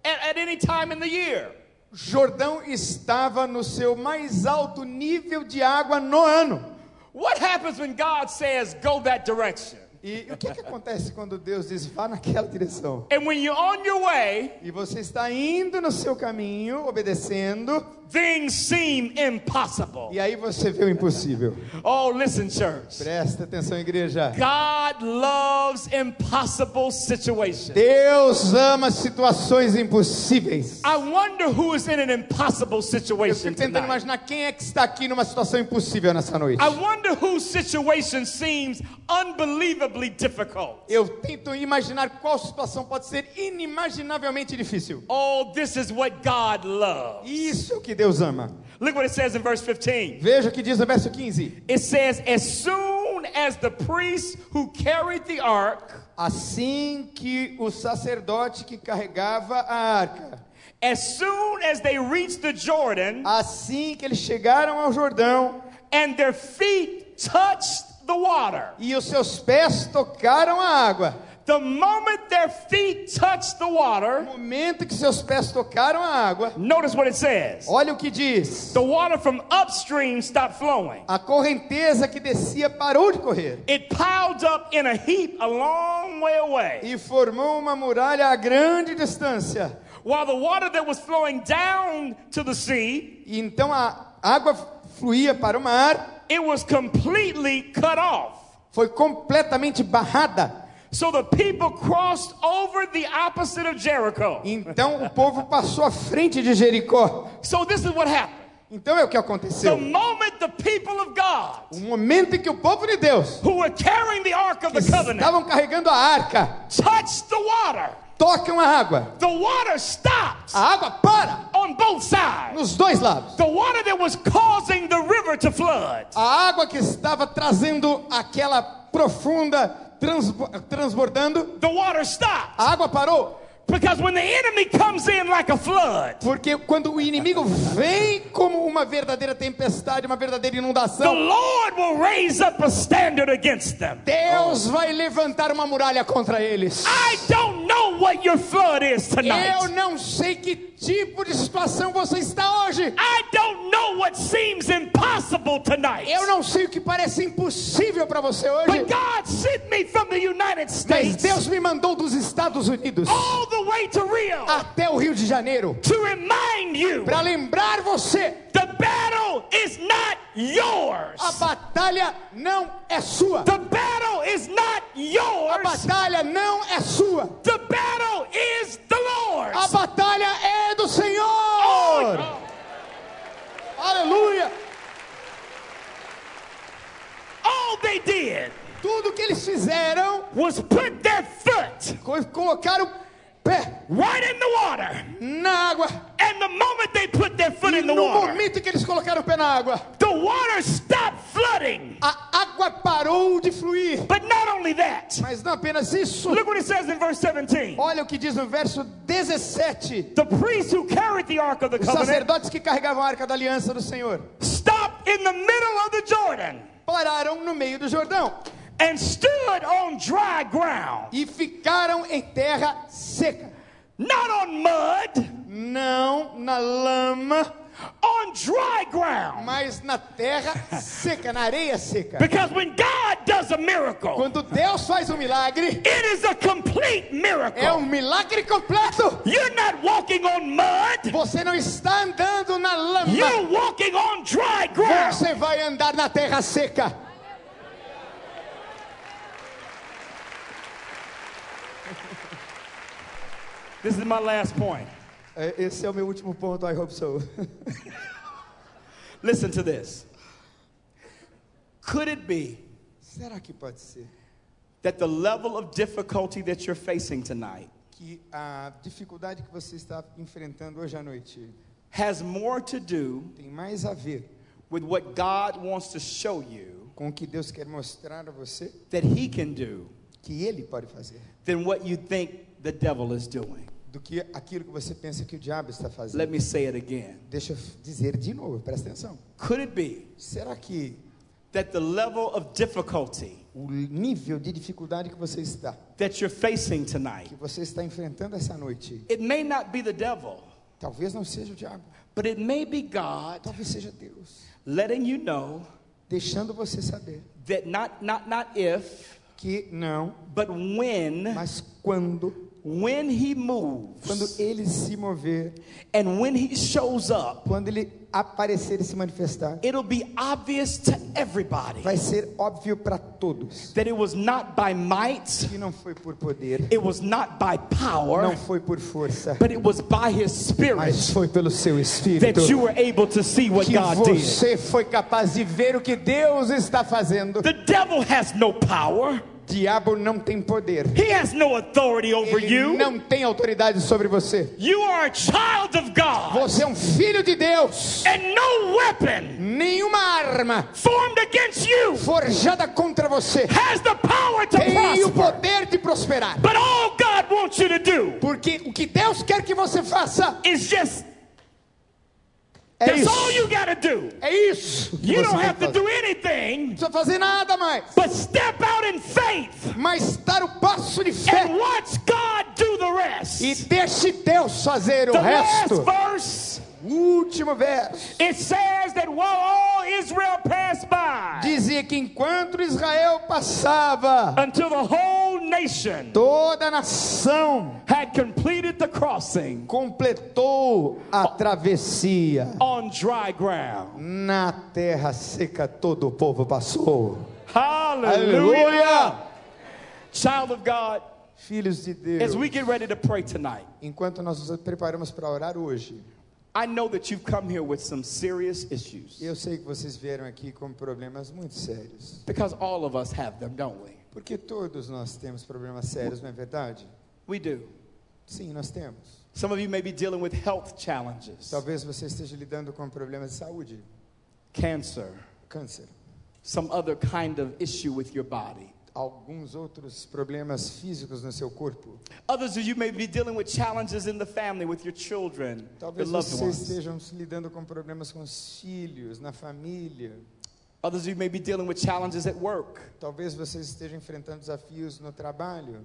at, at any time in the year. Jordão estava no seu mais alto nível de água no ano. What happens when God says, go that direction? E o que, que acontece quando Deus diz vá naquela direção? And when you're on your way, E você está indo no seu caminho, obedecendo, things seem impossible. e aí você vê o impossível. Oh, listen, church. Presta atenção, igreja. God loves impossible situations. Deus ama situações impossíveis. I wonder who is in an impossible Eu situation fico tentando imaginar quem é que está aqui numa situação impossível nessa noite. I wonder whose situation seems unbelievably difficult. Eu tento imaginar qual situação pode ser inimaginavelmente difícil. Oh, this is what God loves. Isso é o que Deus ama. Look what it says in verse 15. Veja o que diz no verso 15. It says, As soon as the priest who carried the ark, Assim que o sacerdote que carregava a arca, as soon as they reached the Jordan, assim que eles chegaram ao Jordão and their feet touched the water, e os seus pés tocaram a água, the moment their feet touched the no water, momento que seus pés tocaram a água, notice what it says. olha o que diz. The water from upstream stopped flowing. A correnteza que descia parou de correr It piled up in a heap a long way away, e formou uma muralha a grande distância. while the water that was flowing down to the sea, E então a água fluía para o mar, it was completely cut off. foi completamente barrada. So the people crossed over the opposite of Jericho. Então o povo passou à frente de Jericó. So this is what happened. Então é o que The aconteceu. moment the people of God O momento em que o povo de Deus who were carrying the Ark of the Covenant estavam carregando a arca, touched the water, tocam a água, the water stops a água para on both sides. nos dois lados. The water that was causing the A água que estava trazendo aquela profunda transbo- transbordando, the water stopped. a água parou. Because when the enemy comes in like a flood, Porque quando o inimigo vem como uma verdadeira tempestade, uma verdadeira the inundação, Lord will raise up a standard against them. Deus vai levantar uma muralha contra eles. I don't know what your flood is Eu tonight. não sei que tipo de situação você está hoje. I don't know what seems impossible tonight. Eu não sei o que parece impossível para você hoje. But God sent me from the United Mas States Deus me mandou dos Estados Unidos all the até o Rio de Janeiro to remind you para lembrar você: the battle is not yours. a batalha não é sua. The battle is not A batalha não é sua. The battle is the A batalha é do Senhor. Oh, Aleluia. All they did Tudo que eles fizeram was put their foot foi colocar o pé right in the water. na água. And the moment they put their foot in the no water, momento que eles colocaram o pé na água, the water stopped flooding. a água parou de fluir. But not only that, Mas não apenas isso. look what it says in verse 17. Olha o que diz no verso 17. The priests who carried the ark of the Os covenant sacerdotes que carregavam a arca da aliança do Senhor stopped in the middle of the Jordan pararam no meio do Jordão and stood on dry ground, e ficaram em terra seca. not on mud, Não na lama, on dry ground. mas na terra seca, na areia seca. Because when God does a miracle, Quando Deus faz um milagre, it is a complete é um miracle. milagre completo. You're not walking on mud, Você não está andando na lama, you're walking on dry ground. você vai andar na terra seca. This is my last point. Esse é o meu último ponto, I hope so. Listen to this. Could it be Será que pode ser that the level of difficulty that you're facing tonight que a dificuldade que você está enfrentando hoje à noite has more to do tem mais a ver with what God wants to show you com o que Deus quer mostrar a você that He can do que Ele pode fazer than what you think the devil is doing? Do que aquilo que você pensa que o diabo está fazendo? Let me say it again. Deixa eu dizer de novo, presta atenção. Could it be Será que that the level of difficulty o nível de dificuldade que você está, that you're facing tonight, que você está enfrentando essa noite, it may not be the devil, talvez não seja o diabo, but it may be God talvez seja Deus, letting you know deixando você saber that not not not if, que não, but when mas quando, when he moves quando ele se mover, and when he shows up, quando ele aparecer e se manifestar, it'll be obvious to everybody vai ser óbvio para todos that it was not by might, que não foi por poder, it was not by power, não foi por força, but it was by his spirit mas foi pelo seu espírito. that you were able to see what que God did. você foi capaz de ver o que Deus está fazendo. The devil has no power. Diabo não tem poder. He has no authority over Ele you. não tem autoridade sobre você. You are a child of God. Você é um filho de Deus. And no weapon Nenhuma arma formed against you forjada contra você has the power to tem o prosper. poder de prosperar. But all God wants you to do Porque o que Deus quer que você faça is just é that's isso. all you got to do. É isso. You don't have to fazer. do anything Não precisa fazer nada mais. but step out in faith Mas dar o passo de and fé watch God do the rest. e deixe Deus fazer o The last resto. verse Último verso. it says that while all Israel passed by Dizia que enquanto Israel passava, until the whole nation toda a nação had completed the crossing completou a travessia. on dry ground. Na terra seca todo o povo passou. Hallelujah. Child of God, Filhos de Deus, as we get ready to pray tonight, enquanto nós nos preparamos para orar hoje, I know that you've come here with some serious issues eu sei que vocês vieram aqui com problemas muito sérios. because all of us have them, don't we? Porque todos nós temos problemas sérios, não é verdade? We do. Sim, nós temos. Some of you may be dealing with health challenges, Talvez você esteja lidando com problemas de saúde, cancer, câncer, some other kind of issue with your body. Alguns outros problemas físicos no seu corpo. Others of you may be dealing with challenges in the family with your children, your Talvez loved vocês ones. estejam lidando com problemas com os filhos, na família. Others of you may be dealing with challenges at work, Talvez vocês estejam enfrentando desafios no trabalho,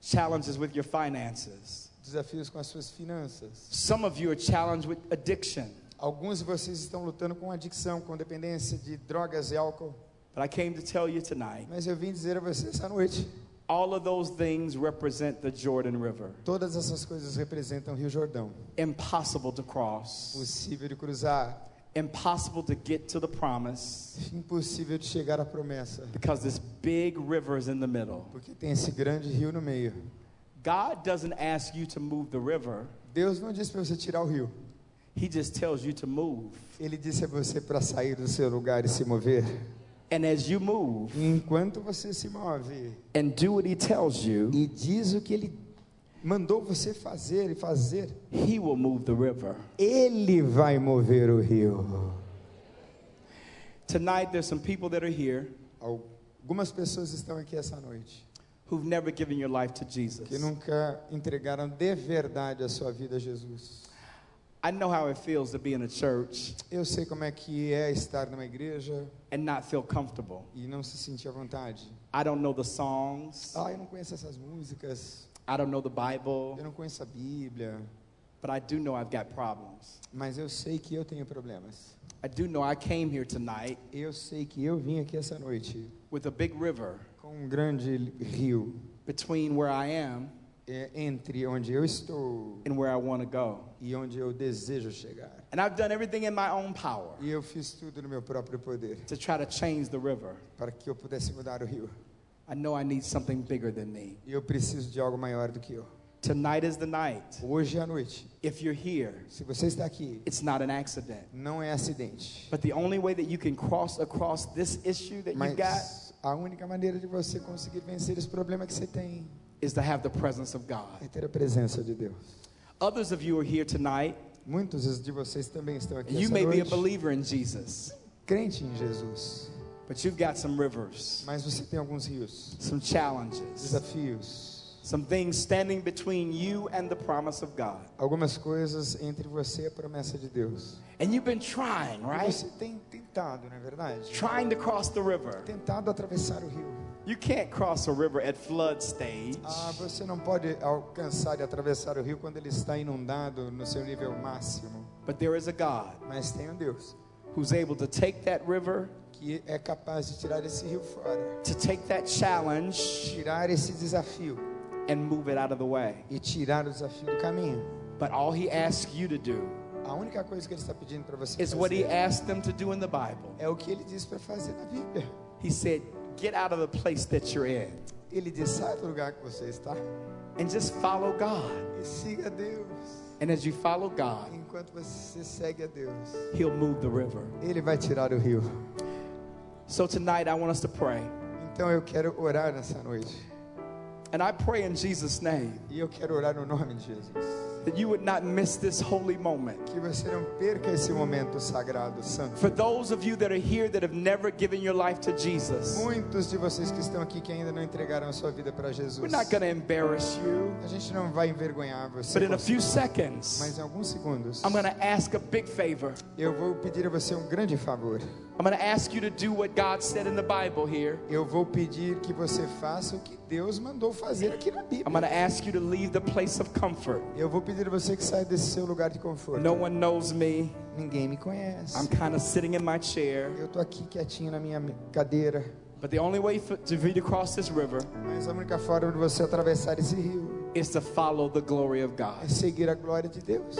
challenges with your finances. desafios com as suas finanças. Some of you are challenged with addiction. Alguns de vocês estão lutando com adicção, com dependência de drogas e álcool. But I came to tell you tonight, Mas eu vim dizer a você essa noite: all of those things represent the Jordan River. todas essas coisas representam o Rio Jordão. Impossible to cross, Possível de cruzar, impossible to get to the promise impossível de chegar à promessa, because this big river is in the middle. porque tem esse grande rio no meio. God doesn't ask you to move the river, Deus não disse para você tirar o rio. He just tells you to move. Ele disse a você para sair do seu lugar e se mover. And as you move enquanto você se move and do what He tells you, e diz o que ele mandou você fazer e fazer, He will move the river. ele vai mover o rio. Tonight, there's some people that are here Algumas pessoas estão aqui essa noite who've never given your life to Jesus. que nunca entregaram de verdade a sua vida a Jesus. I know how it feels to be in a church Eu sei como é que é estar numa igreja and not feel comfortable. e não se sentir à vontade. I don't know the songs, Ah, eu não conheço essas músicas, I don't know the Bible, eu não conheço a Bíblia, but I do know I've got problems. mas eu sei que eu tenho problemas. I do know I came here tonight Eu sei que eu vim aqui essa noite with a big river com um grande rio between where I am é, entre onde eu estou and where I want to go. e onde eu desejo chegar. And I've done everything in my own power E eu fiz tudo no meu próprio poder to try to change the river. para que eu pudesse mudar o rio. I know I need something bigger than me. E eu preciso de algo maior do que eu. Tonight is the night. Hoje à noite, If you're here, se você está aqui, it's not an accident. não é acidente. But the only way that you can cross across this issue that you got Mas a única maneira de você conseguir vencer esse problema que você tem is to have the presence of God. é ter a presença de Deus. Others of you are here tonight, Muitos de vocês também estão aqui you may be a believer in Jesus, crente em Jesus, but you've got some rivers, mas você tem alguns rios, some challenges, desafios, some things standing between you and the promise of God. algumas coisas entre você e a promessa de Deus. And you've been trying, E right? você tem tentado, não é verdade? Trying to cross the river. Tentado atravessar o rio. You can't cross a river at flood stage. Ah, você não pode alcançar e atravessar o rio quando ele está inundado no seu nível máximo. But there is a God Mas tem um Deus who's able to take that river, que é capaz de tirar esse rio fora, to take that challenge, tirar esse desafio and move it out of the way. e tirar o desafio do caminho. But all he asks you to do A única coisa que ele está pedindo para você is what he fazer asked them to do in the Bible. é o que ele diz para fazer na Bíblia. He said, Get out of the place that you're in Ele diz: sai do lugar que você está and just follow God. e siga Deus. And as you follow God, Enquanto você segue a Deus, he'll move the river. Ele vai tirar o rio. So tonight, I want us to pray. Então eu quero orar nessa noite. And I pray in Jesus' name E eu quero orar no nome de Jesus. That you would not miss this holy moment. Que você não perca esse momento sagrado, santo. For those of you that are here that have never given your life to Jesus, Muitos de vocês que estão aqui que ainda não entregaram a sua vida para Jesus. we're not going to embarrass you. A gente não vai envergonhar você. But in a few seconds, Mas em alguns segundos, I'm going to ask a big favor. eu vou pedir a você um grande favor. I'm going to ask you to do what God said in the Bible here. Eu vou pedir que você faça o que Deus mandou fazer aqui na I'm Bíblia. going to ask you to leave the place of comfort. Eu vou pedir a você que saia desse seu lugar de conforto. No one knows me. Ninguém me conhece. I'm kind of sitting in my chair. Eu tô aqui quietinho na minha cadeira. But the only way for, to you to cross this river Mas a única forma de você atravessar esse rio is to follow the glory of é God. seguir a glória de Deus.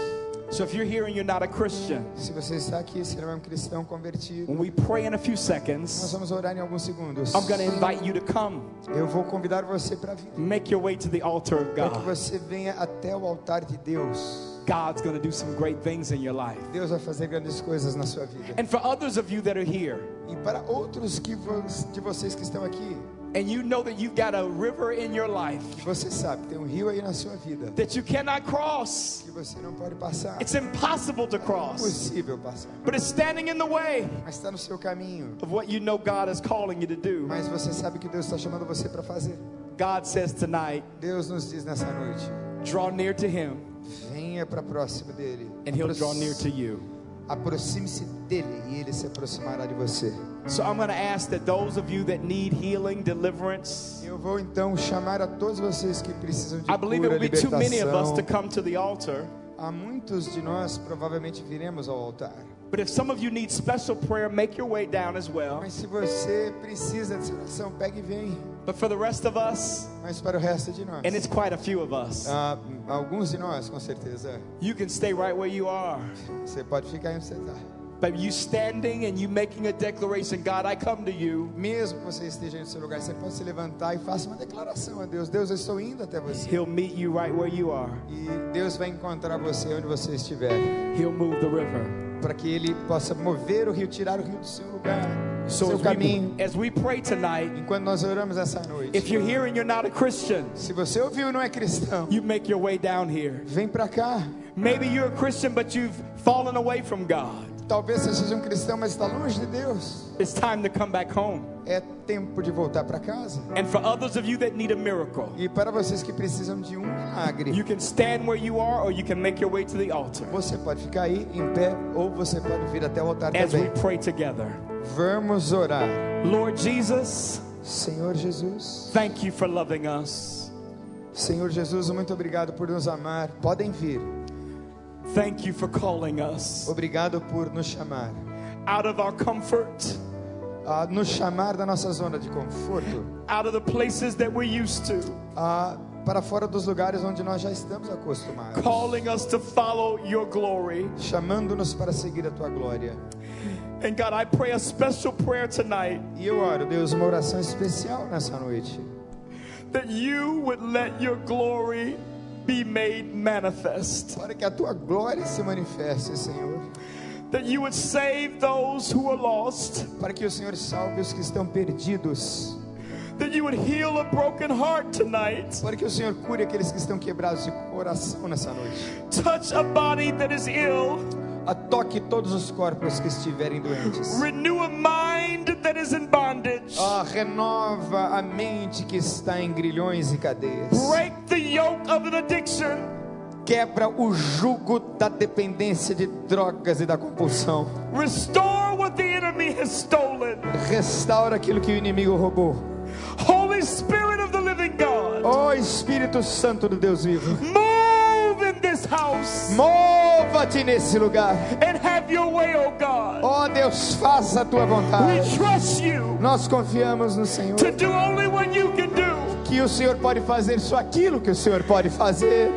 So if you're here and you're not a Christian, Se você está aqui, se não é um cristão convertido, when we pray in a few nós seconds, vamos orar em alguns segundos. I'm going to invite you to come. Eu vou convidar você para vir. Make your way to the altar of Para que God. você venha até o altar de Deus. God's going to do some great things in your life. Deus vai fazer grandes coisas na sua vida. And for others of you that are here, E para outros que vo- de vocês que estão aqui, and you know that you've got a river in your life E você sabe, tem um rio aí na sua vida that you cannot cross. que você não pode passar. It's impossible to É cross, impossível passar. but it's standing in the way Mas está no seu caminho. of what you know God is calling you to do. Mas você sabe que Deus está chamando você para fazer. God says tonight, Deus nos diz nessa noite: draw near to Him, venha para próximo dele. and He'll draw near to you. Aproxime-se dele e ele se aproximará de você. So I'm going to ask that those of you that need healing, deliverance, Eu vou então chamar a todos vocês que precisam de I believe it will be too many of us to come to the altar. Há muitos de nós provavelmente viremos ao altar. But if some of you need special prayer, make your way down as well. Mas se você precisa dessa oração, pegue e vem. But for the rest of us, Mas para o resto de nós, and it's quite a few of us, ah, alguns de nós, com certeza, you can stay right where you are. você pode ficar onde você está. But you standing and you making a declaration, God, I come to you. Mesmo que você esteja no seu lugar, você pode se levantar e faça uma declaração a Deus. Deus, eu estou indo até você. He'll meet you right where you are. E Deus vai encontrar você onde você estiver. He'll move the river. Para que Ele possa mover o rio, tirar o rio do seu lugar, So seu as caminho. we, as we pray tonight, Enquanto nós oramos essa noite. if you're here and you're not a Christian, Se você ouviu e não é cristão, you make your way down here. vem para cá. Maybe you're a Christian, but you've fallen away from God. Talvez você seja um cristão, mas está longe de Deus. It's time to come back home. É tempo de voltar para casa. And for others of you that need a miracle, E para vocês que precisam de um milagre, you can stand where you are or you can make your way to the altar você pode ficar aí em pé ou você pode vir até o altar as we também. pray together. Vamos orar. Lord Jesus, Senhor Jesus, thank you for loving us. Senhor Jesus, muito obrigado por nos amar. Podem vir. Thank you for calling us Obrigado por nos chamar. out of our comfort, nos chamar da nossa zona de conforto, out of the places that we're used to, para fora dos lugares onde nós já estamos acostumados. calling us to follow your glory. Chamando-nos para seguir a tua glória. And God, I pray a special prayer tonight E eu oro, Deus, uma oração especial nessa noite. that you would let your glory be made manifest, Para que a tua glória se manifeste, Senhor. that you would save those who are lost, Para que o Senhor salve os que estão perdidos. that you would heal a broken heart tonight, Para que o Senhor cure aqueles que estão quebrados de coração nessa noite. touch a body that is ill, toque todos os corpos que estiverem doentes. renew a mind that is in bondage, Ah, renova a mente que está em grilhões e cadeias. break the yoke of an addiction, Quebra o jugo da dependência de drogas e da compulsão. restore what the enemy has stolen. Restaura aquilo que o inimigo roubou. Holy Spirit of the living God, Ó Espírito Santo do Deus vivo, move this house mova-te nesse lugar. and have your way, oh God. Ó Deus, faça a tua We vontade. trust you Nós confiamos no Senhor. to do only what you can do. Que o Senhor pode fazer só aquilo que o Senhor pode fazer.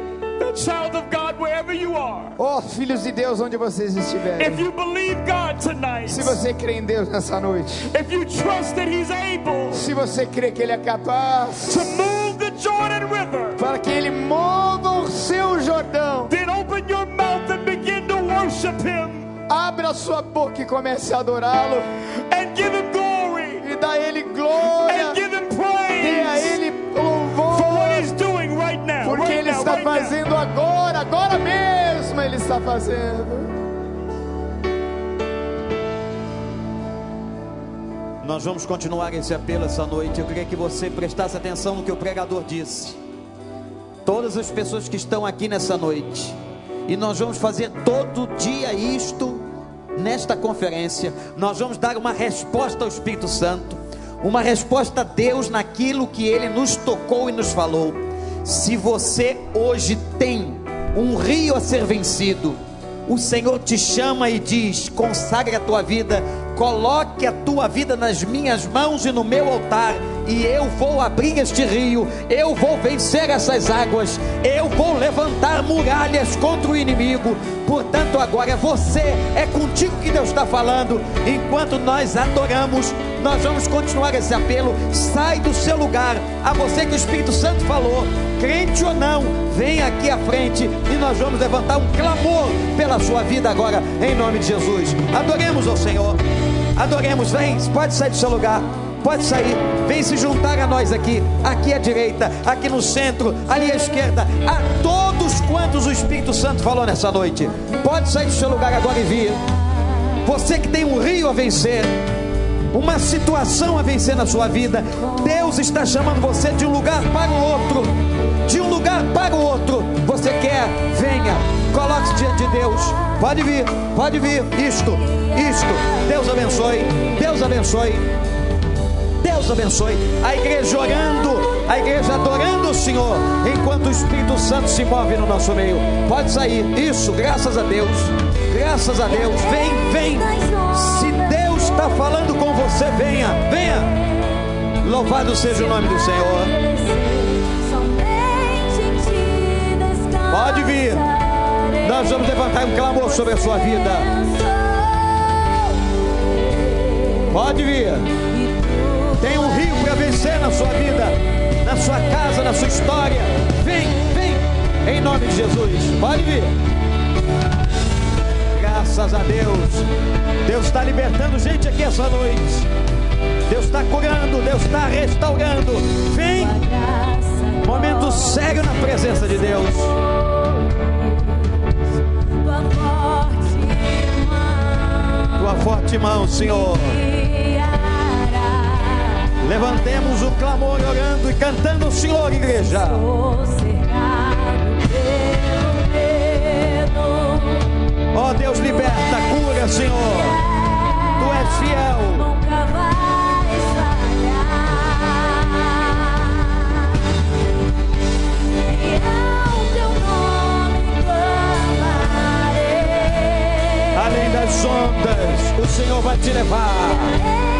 Child of God, wherever you are, Ó filhos de Deus, onde vocês if estiverem. you believe God tonight, Se você crê em Deus nessa noite. if you trust that He's able Se você crê que Ele é capaz. to move the Jordan River, Para que Ele mova Abra a sua boca e comece a adorá-lo. and give Him glory E dá a Ele glória. and give Him Dê a praise Ele for what louvor. He's doing right now. Porque Right Ele now, está right now. fazendo agora. Agora mesmo Ele está fazendo. Nós vamos continuar esse apelo essa noite. Eu queria que você prestasse atenção no que o pregador disse. Todas as pessoas que estão aqui nessa noite, e nós vamos fazer todo dia isto nesta conferência. Nós vamos dar uma resposta ao Espírito Santo, uma resposta a Deus naquilo que ele nos tocou e nos falou. Se você hoje tem um rio a ser vencido, o Senhor te chama e diz: consagre a tua vida, coloque a tua vida nas minhas mãos e no meu altar, e eu vou abrir este rio, eu vou vencer essas águas, eu vou levantar muralhas contra o inimigo. Portanto, agora é você, é contigo que Deus está falando. Enquanto nós adoramos, nós vamos continuar esse apelo. Sai do seu lugar, a você que o Espírito Santo falou, crente ou não, vem aqui à frente e nós vamos levantar um clamor pela sua vida agora, em nome de Jesus. Adoremos ao Senhor, adoremos, vem, pode sair do seu lugar. Pode sair, vem se juntar a nós aqui, aqui à direita, aqui no centro, ali à esquerda, a todos quantos o Espírito Santo falou nessa noite. Pode sair do seu lugar agora e vir. Você que tem um rio a vencer, uma situação a vencer na sua vida, Deus está chamando você de um lugar para o outro, de um lugar para o outro. Você quer? Venha, coloque-se diante de Deus. Pode vir, pode vir. Isto, isto. Deus abençoe, Deus abençoe. Deus abençoe. A igreja orando, a igreja adorando o Senhor, enquanto o Espírito Santo se move no nosso meio. Pode sair. Isso, graças a Deus. Graças a Deus. Vem, vem. Se Deus está falando com você, venha, venha. Louvado seja o nome do Senhor. Pode vir. Nós vamos levantar um clamor sobre a sua vida. Pode vir. Para vencer na sua vida, na sua casa, na sua história. Vem, vem, em nome de Jesus. Pode vir. Graças a Deus. Deus está libertando gente aqui essa noite. Deus está curando, Deus está restaurando. Vem. Momento sério na presença de Deus. Tua forte mão, Senhor. Levantemos o clamor orando e cantando o Senhor, igreja. Ó oh, Deus, liberta, cura, Senhor. Tu és fiel. Nunca vai teu nome. Além das ondas, o Senhor vai te levar.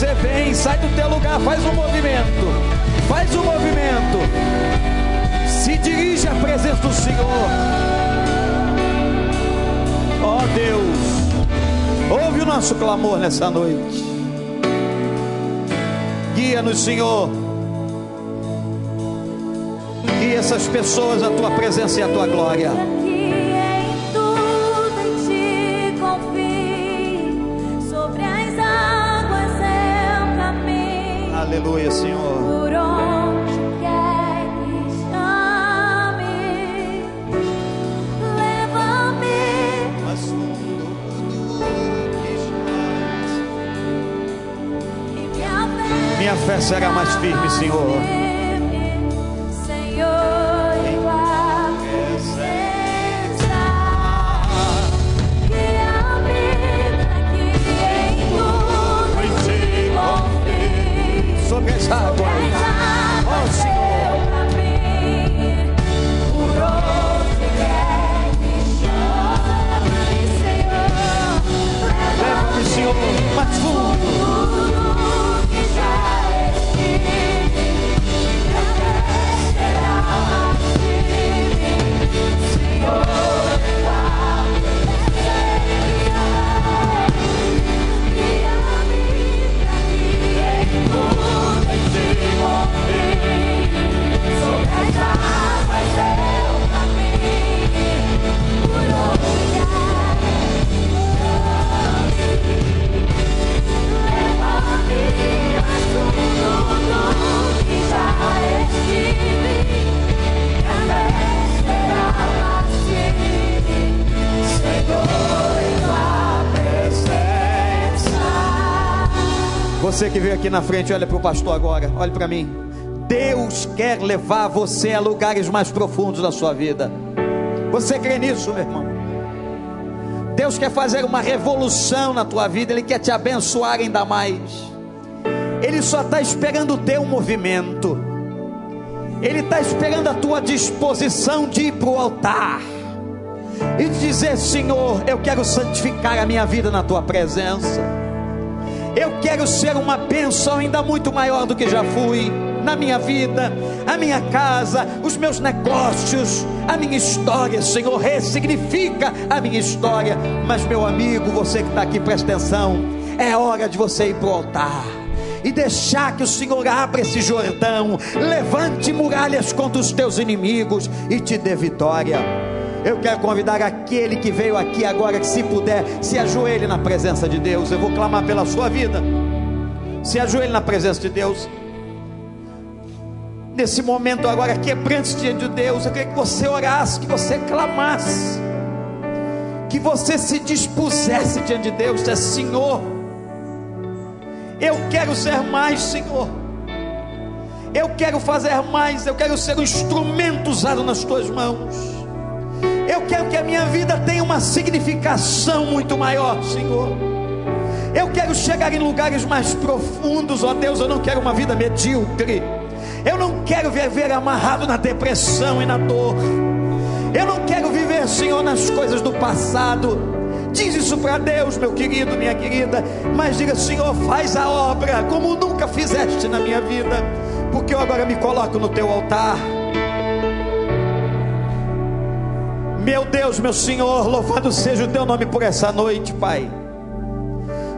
Você, vem, sai do teu lugar, faz um movimento. Faz um movimento. Se dirige à presença do Senhor. Ó Deus, ouve o nosso clamor nessa noite. Guia-nos, Senhor. Guia essas pessoas à tua presença e à tua glória. Será mais firme, Senhor. Você que veio aqui na frente, olha para o pastor agora, olha para mim. Deus quer levar você a lugares mais profundos da sua vida. Você crê nisso, meu irmão? Deus quer fazer uma revolução na tua vida, Ele quer te abençoar ainda mais. Ele só está esperando o teu movimento, Ele está esperando a tua disposição de ir para o altar e dizer: Senhor, eu quero santificar a minha vida na tua presença. Eu quero ser uma bênção ainda muito maior do que já fui. na minha vida, a minha casa, os meus negócios, a minha história, Senhor, ressignifica a minha história. Mas, meu amigo, você que está aqui, presta atenção, é hora de você ir para o altar e deixar que o Senhor abra esse Jordão, levante muralhas contra os teus inimigos e te dê vitória. Eu quero convidar aquele que veio aqui agora, que se puder, se ajoelhe na presença de Deus. Eu vou clamar pela sua vida. Se ajoelhe na presença de Deus. Nesse momento agora, quebrante diante de Deus, eu queria que você orasse, que você clamasse, que você se dispusesse diante de Deus, dissesse, Senhor, eu quero ser mais, Senhor. Eu quero fazer mais, eu quero ser um instrumento usado nas tuas mãos. Eu quero que a minha vida tenha uma significação muito maior, Senhor. Eu quero chegar em lugares mais profundos, ó Deus. Eu não quero uma vida medíocre. Eu não quero viver amarrado na depressão e na dor. Eu não quero viver, Senhor, nas coisas do passado. Diz isso para Deus, meu querido, minha querida. Mas diga, Senhor, faz a obra como nunca fizeste na minha vida. Porque eu agora me coloco no teu altar. Meu Deus, meu Senhor, louvado seja o teu nome por essa noite, Pai.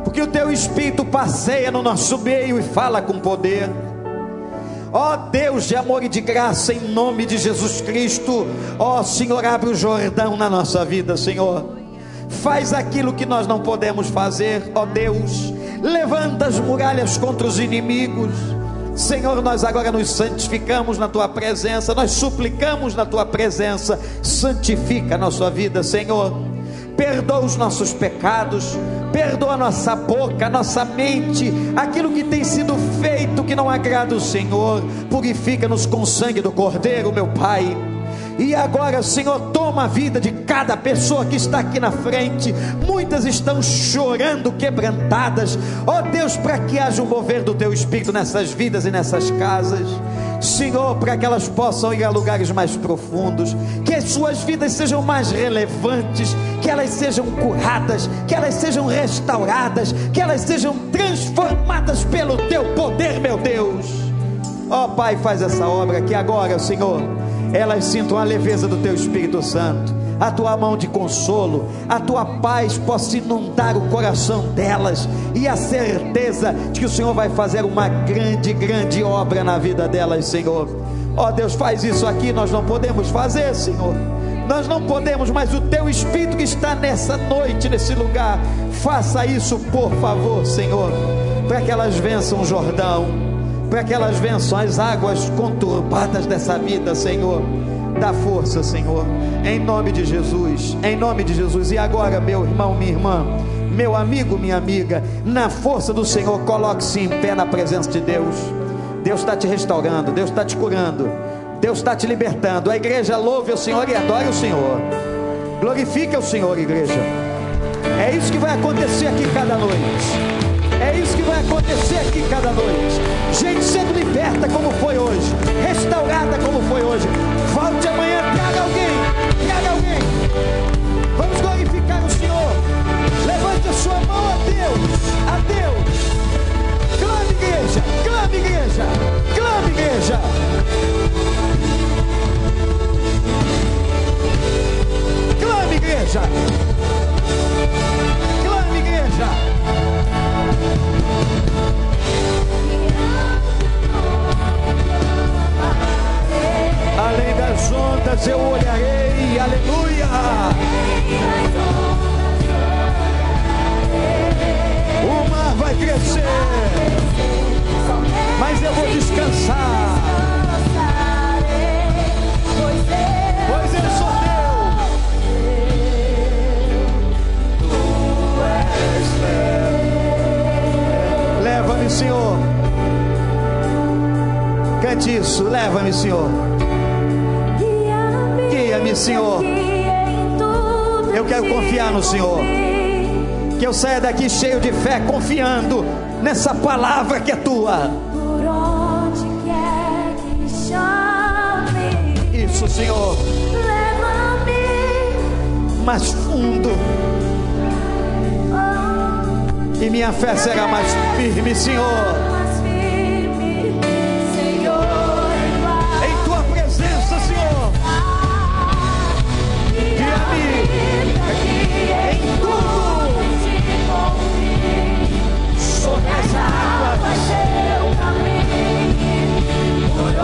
Porque o teu espírito passeia no nosso meio e fala com poder. Ó Deus de amor e de graça, em nome de Jesus Cristo, ó Senhor, abre o Jordão na nossa vida, Senhor. Faz aquilo que nós não podemos fazer, ó Deus. Levanta as muralhas contra os inimigos. Senhor, nós agora nos santificamos na tua presença, nós suplicamos na tua presença. Santifica a nossa vida, Senhor. Perdoa os nossos pecados, perdoa nossa boca, nossa mente, aquilo que tem sido feito que não agrada o Senhor. Purifica-nos com o sangue do Cordeiro, meu Pai. E agora, Senhor, toma a vida de cada pessoa que está aqui na frente. Muitas estão chorando, quebrantadas. Ó oh, Deus, para que haja um mover do teu espírito nessas vidas e nessas casas. Senhor, para que elas possam ir a lugares mais profundos, que as suas vidas sejam mais relevantes, que elas sejam curadas, que elas sejam restauradas, que elas sejam transformadas pelo teu poder, meu Deus. Ó oh, Pai, faz essa obra que agora, Senhor, elas sintam a leveza do teu Espírito Santo, a tua mão de consolo, a tua paz possa inundar o coração delas e a certeza de que o Senhor vai fazer uma grande, grande obra na vida delas, Senhor. Ó oh, Deus, faz isso aqui, nós não podemos fazer, Senhor. Nós não podemos, mas o teu Espírito que está nessa noite, nesse lugar, faça isso, por favor, Senhor, para que elas vençam o Jordão para que elas vençam as águas conturbadas dessa vida, Senhor. Dá força, Senhor, em nome de Jesus, em nome de Jesus. E agora, meu irmão, minha irmã, meu amigo, minha amiga, na força do Senhor, coloque-se em pé na presença de Deus. Deus está te restaurando, Deus está te curando, Deus está te libertando. A igreja louve o Senhor e adore o Senhor. Glorifique o Senhor, igreja. É isso que vai acontecer aqui cada noite. Que vai acontecer aqui cada noite. Gente sendo liberta como foi hoje, restaurada como foi hoje. Volte amanhã, traga alguém, traga alguém. Vamos glorificar o Senhor. Levante a sua mão a Deus, a Deus. Clame igreja, clame igreja, clame igreja. Clame igreja. Além das ondas eu olharei, aleluia. O mar vai crescer, mas eu vou descansar. Pois eu sou Deus. Leva-me, Senhor. Cante isso, leva-me, Senhor. Guia-me, Senhor. Eu quero confiar no Senhor. Que eu saia daqui cheio de fé, confiando nessa palavra que é tua. Isso, Senhor. Mais fundo. E minha fé será mais firme, Senhor.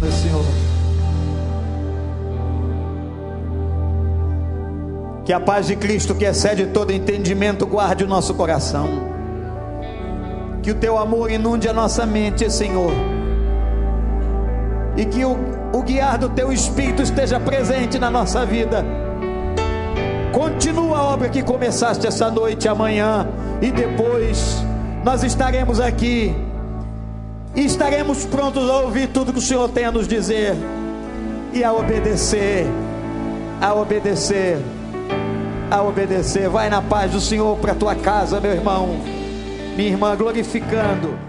no Senhor. Que a paz de Cristo, que excede todo entendimento, guarde o nosso coração. Que o teu amor inunde a nossa mente, Senhor. E que o, o guiar do teu Espírito esteja presente na nossa vida. Continua a obra que começaste essa noite, amanhã e depois. Nós estaremos aqui e estaremos prontos a ouvir tudo que o Senhor tem a nos dizer e a obedecer. A obedecer a obedecer. Vai na paz do Senhor para tua casa, meu irmão, minha irmã, glorificando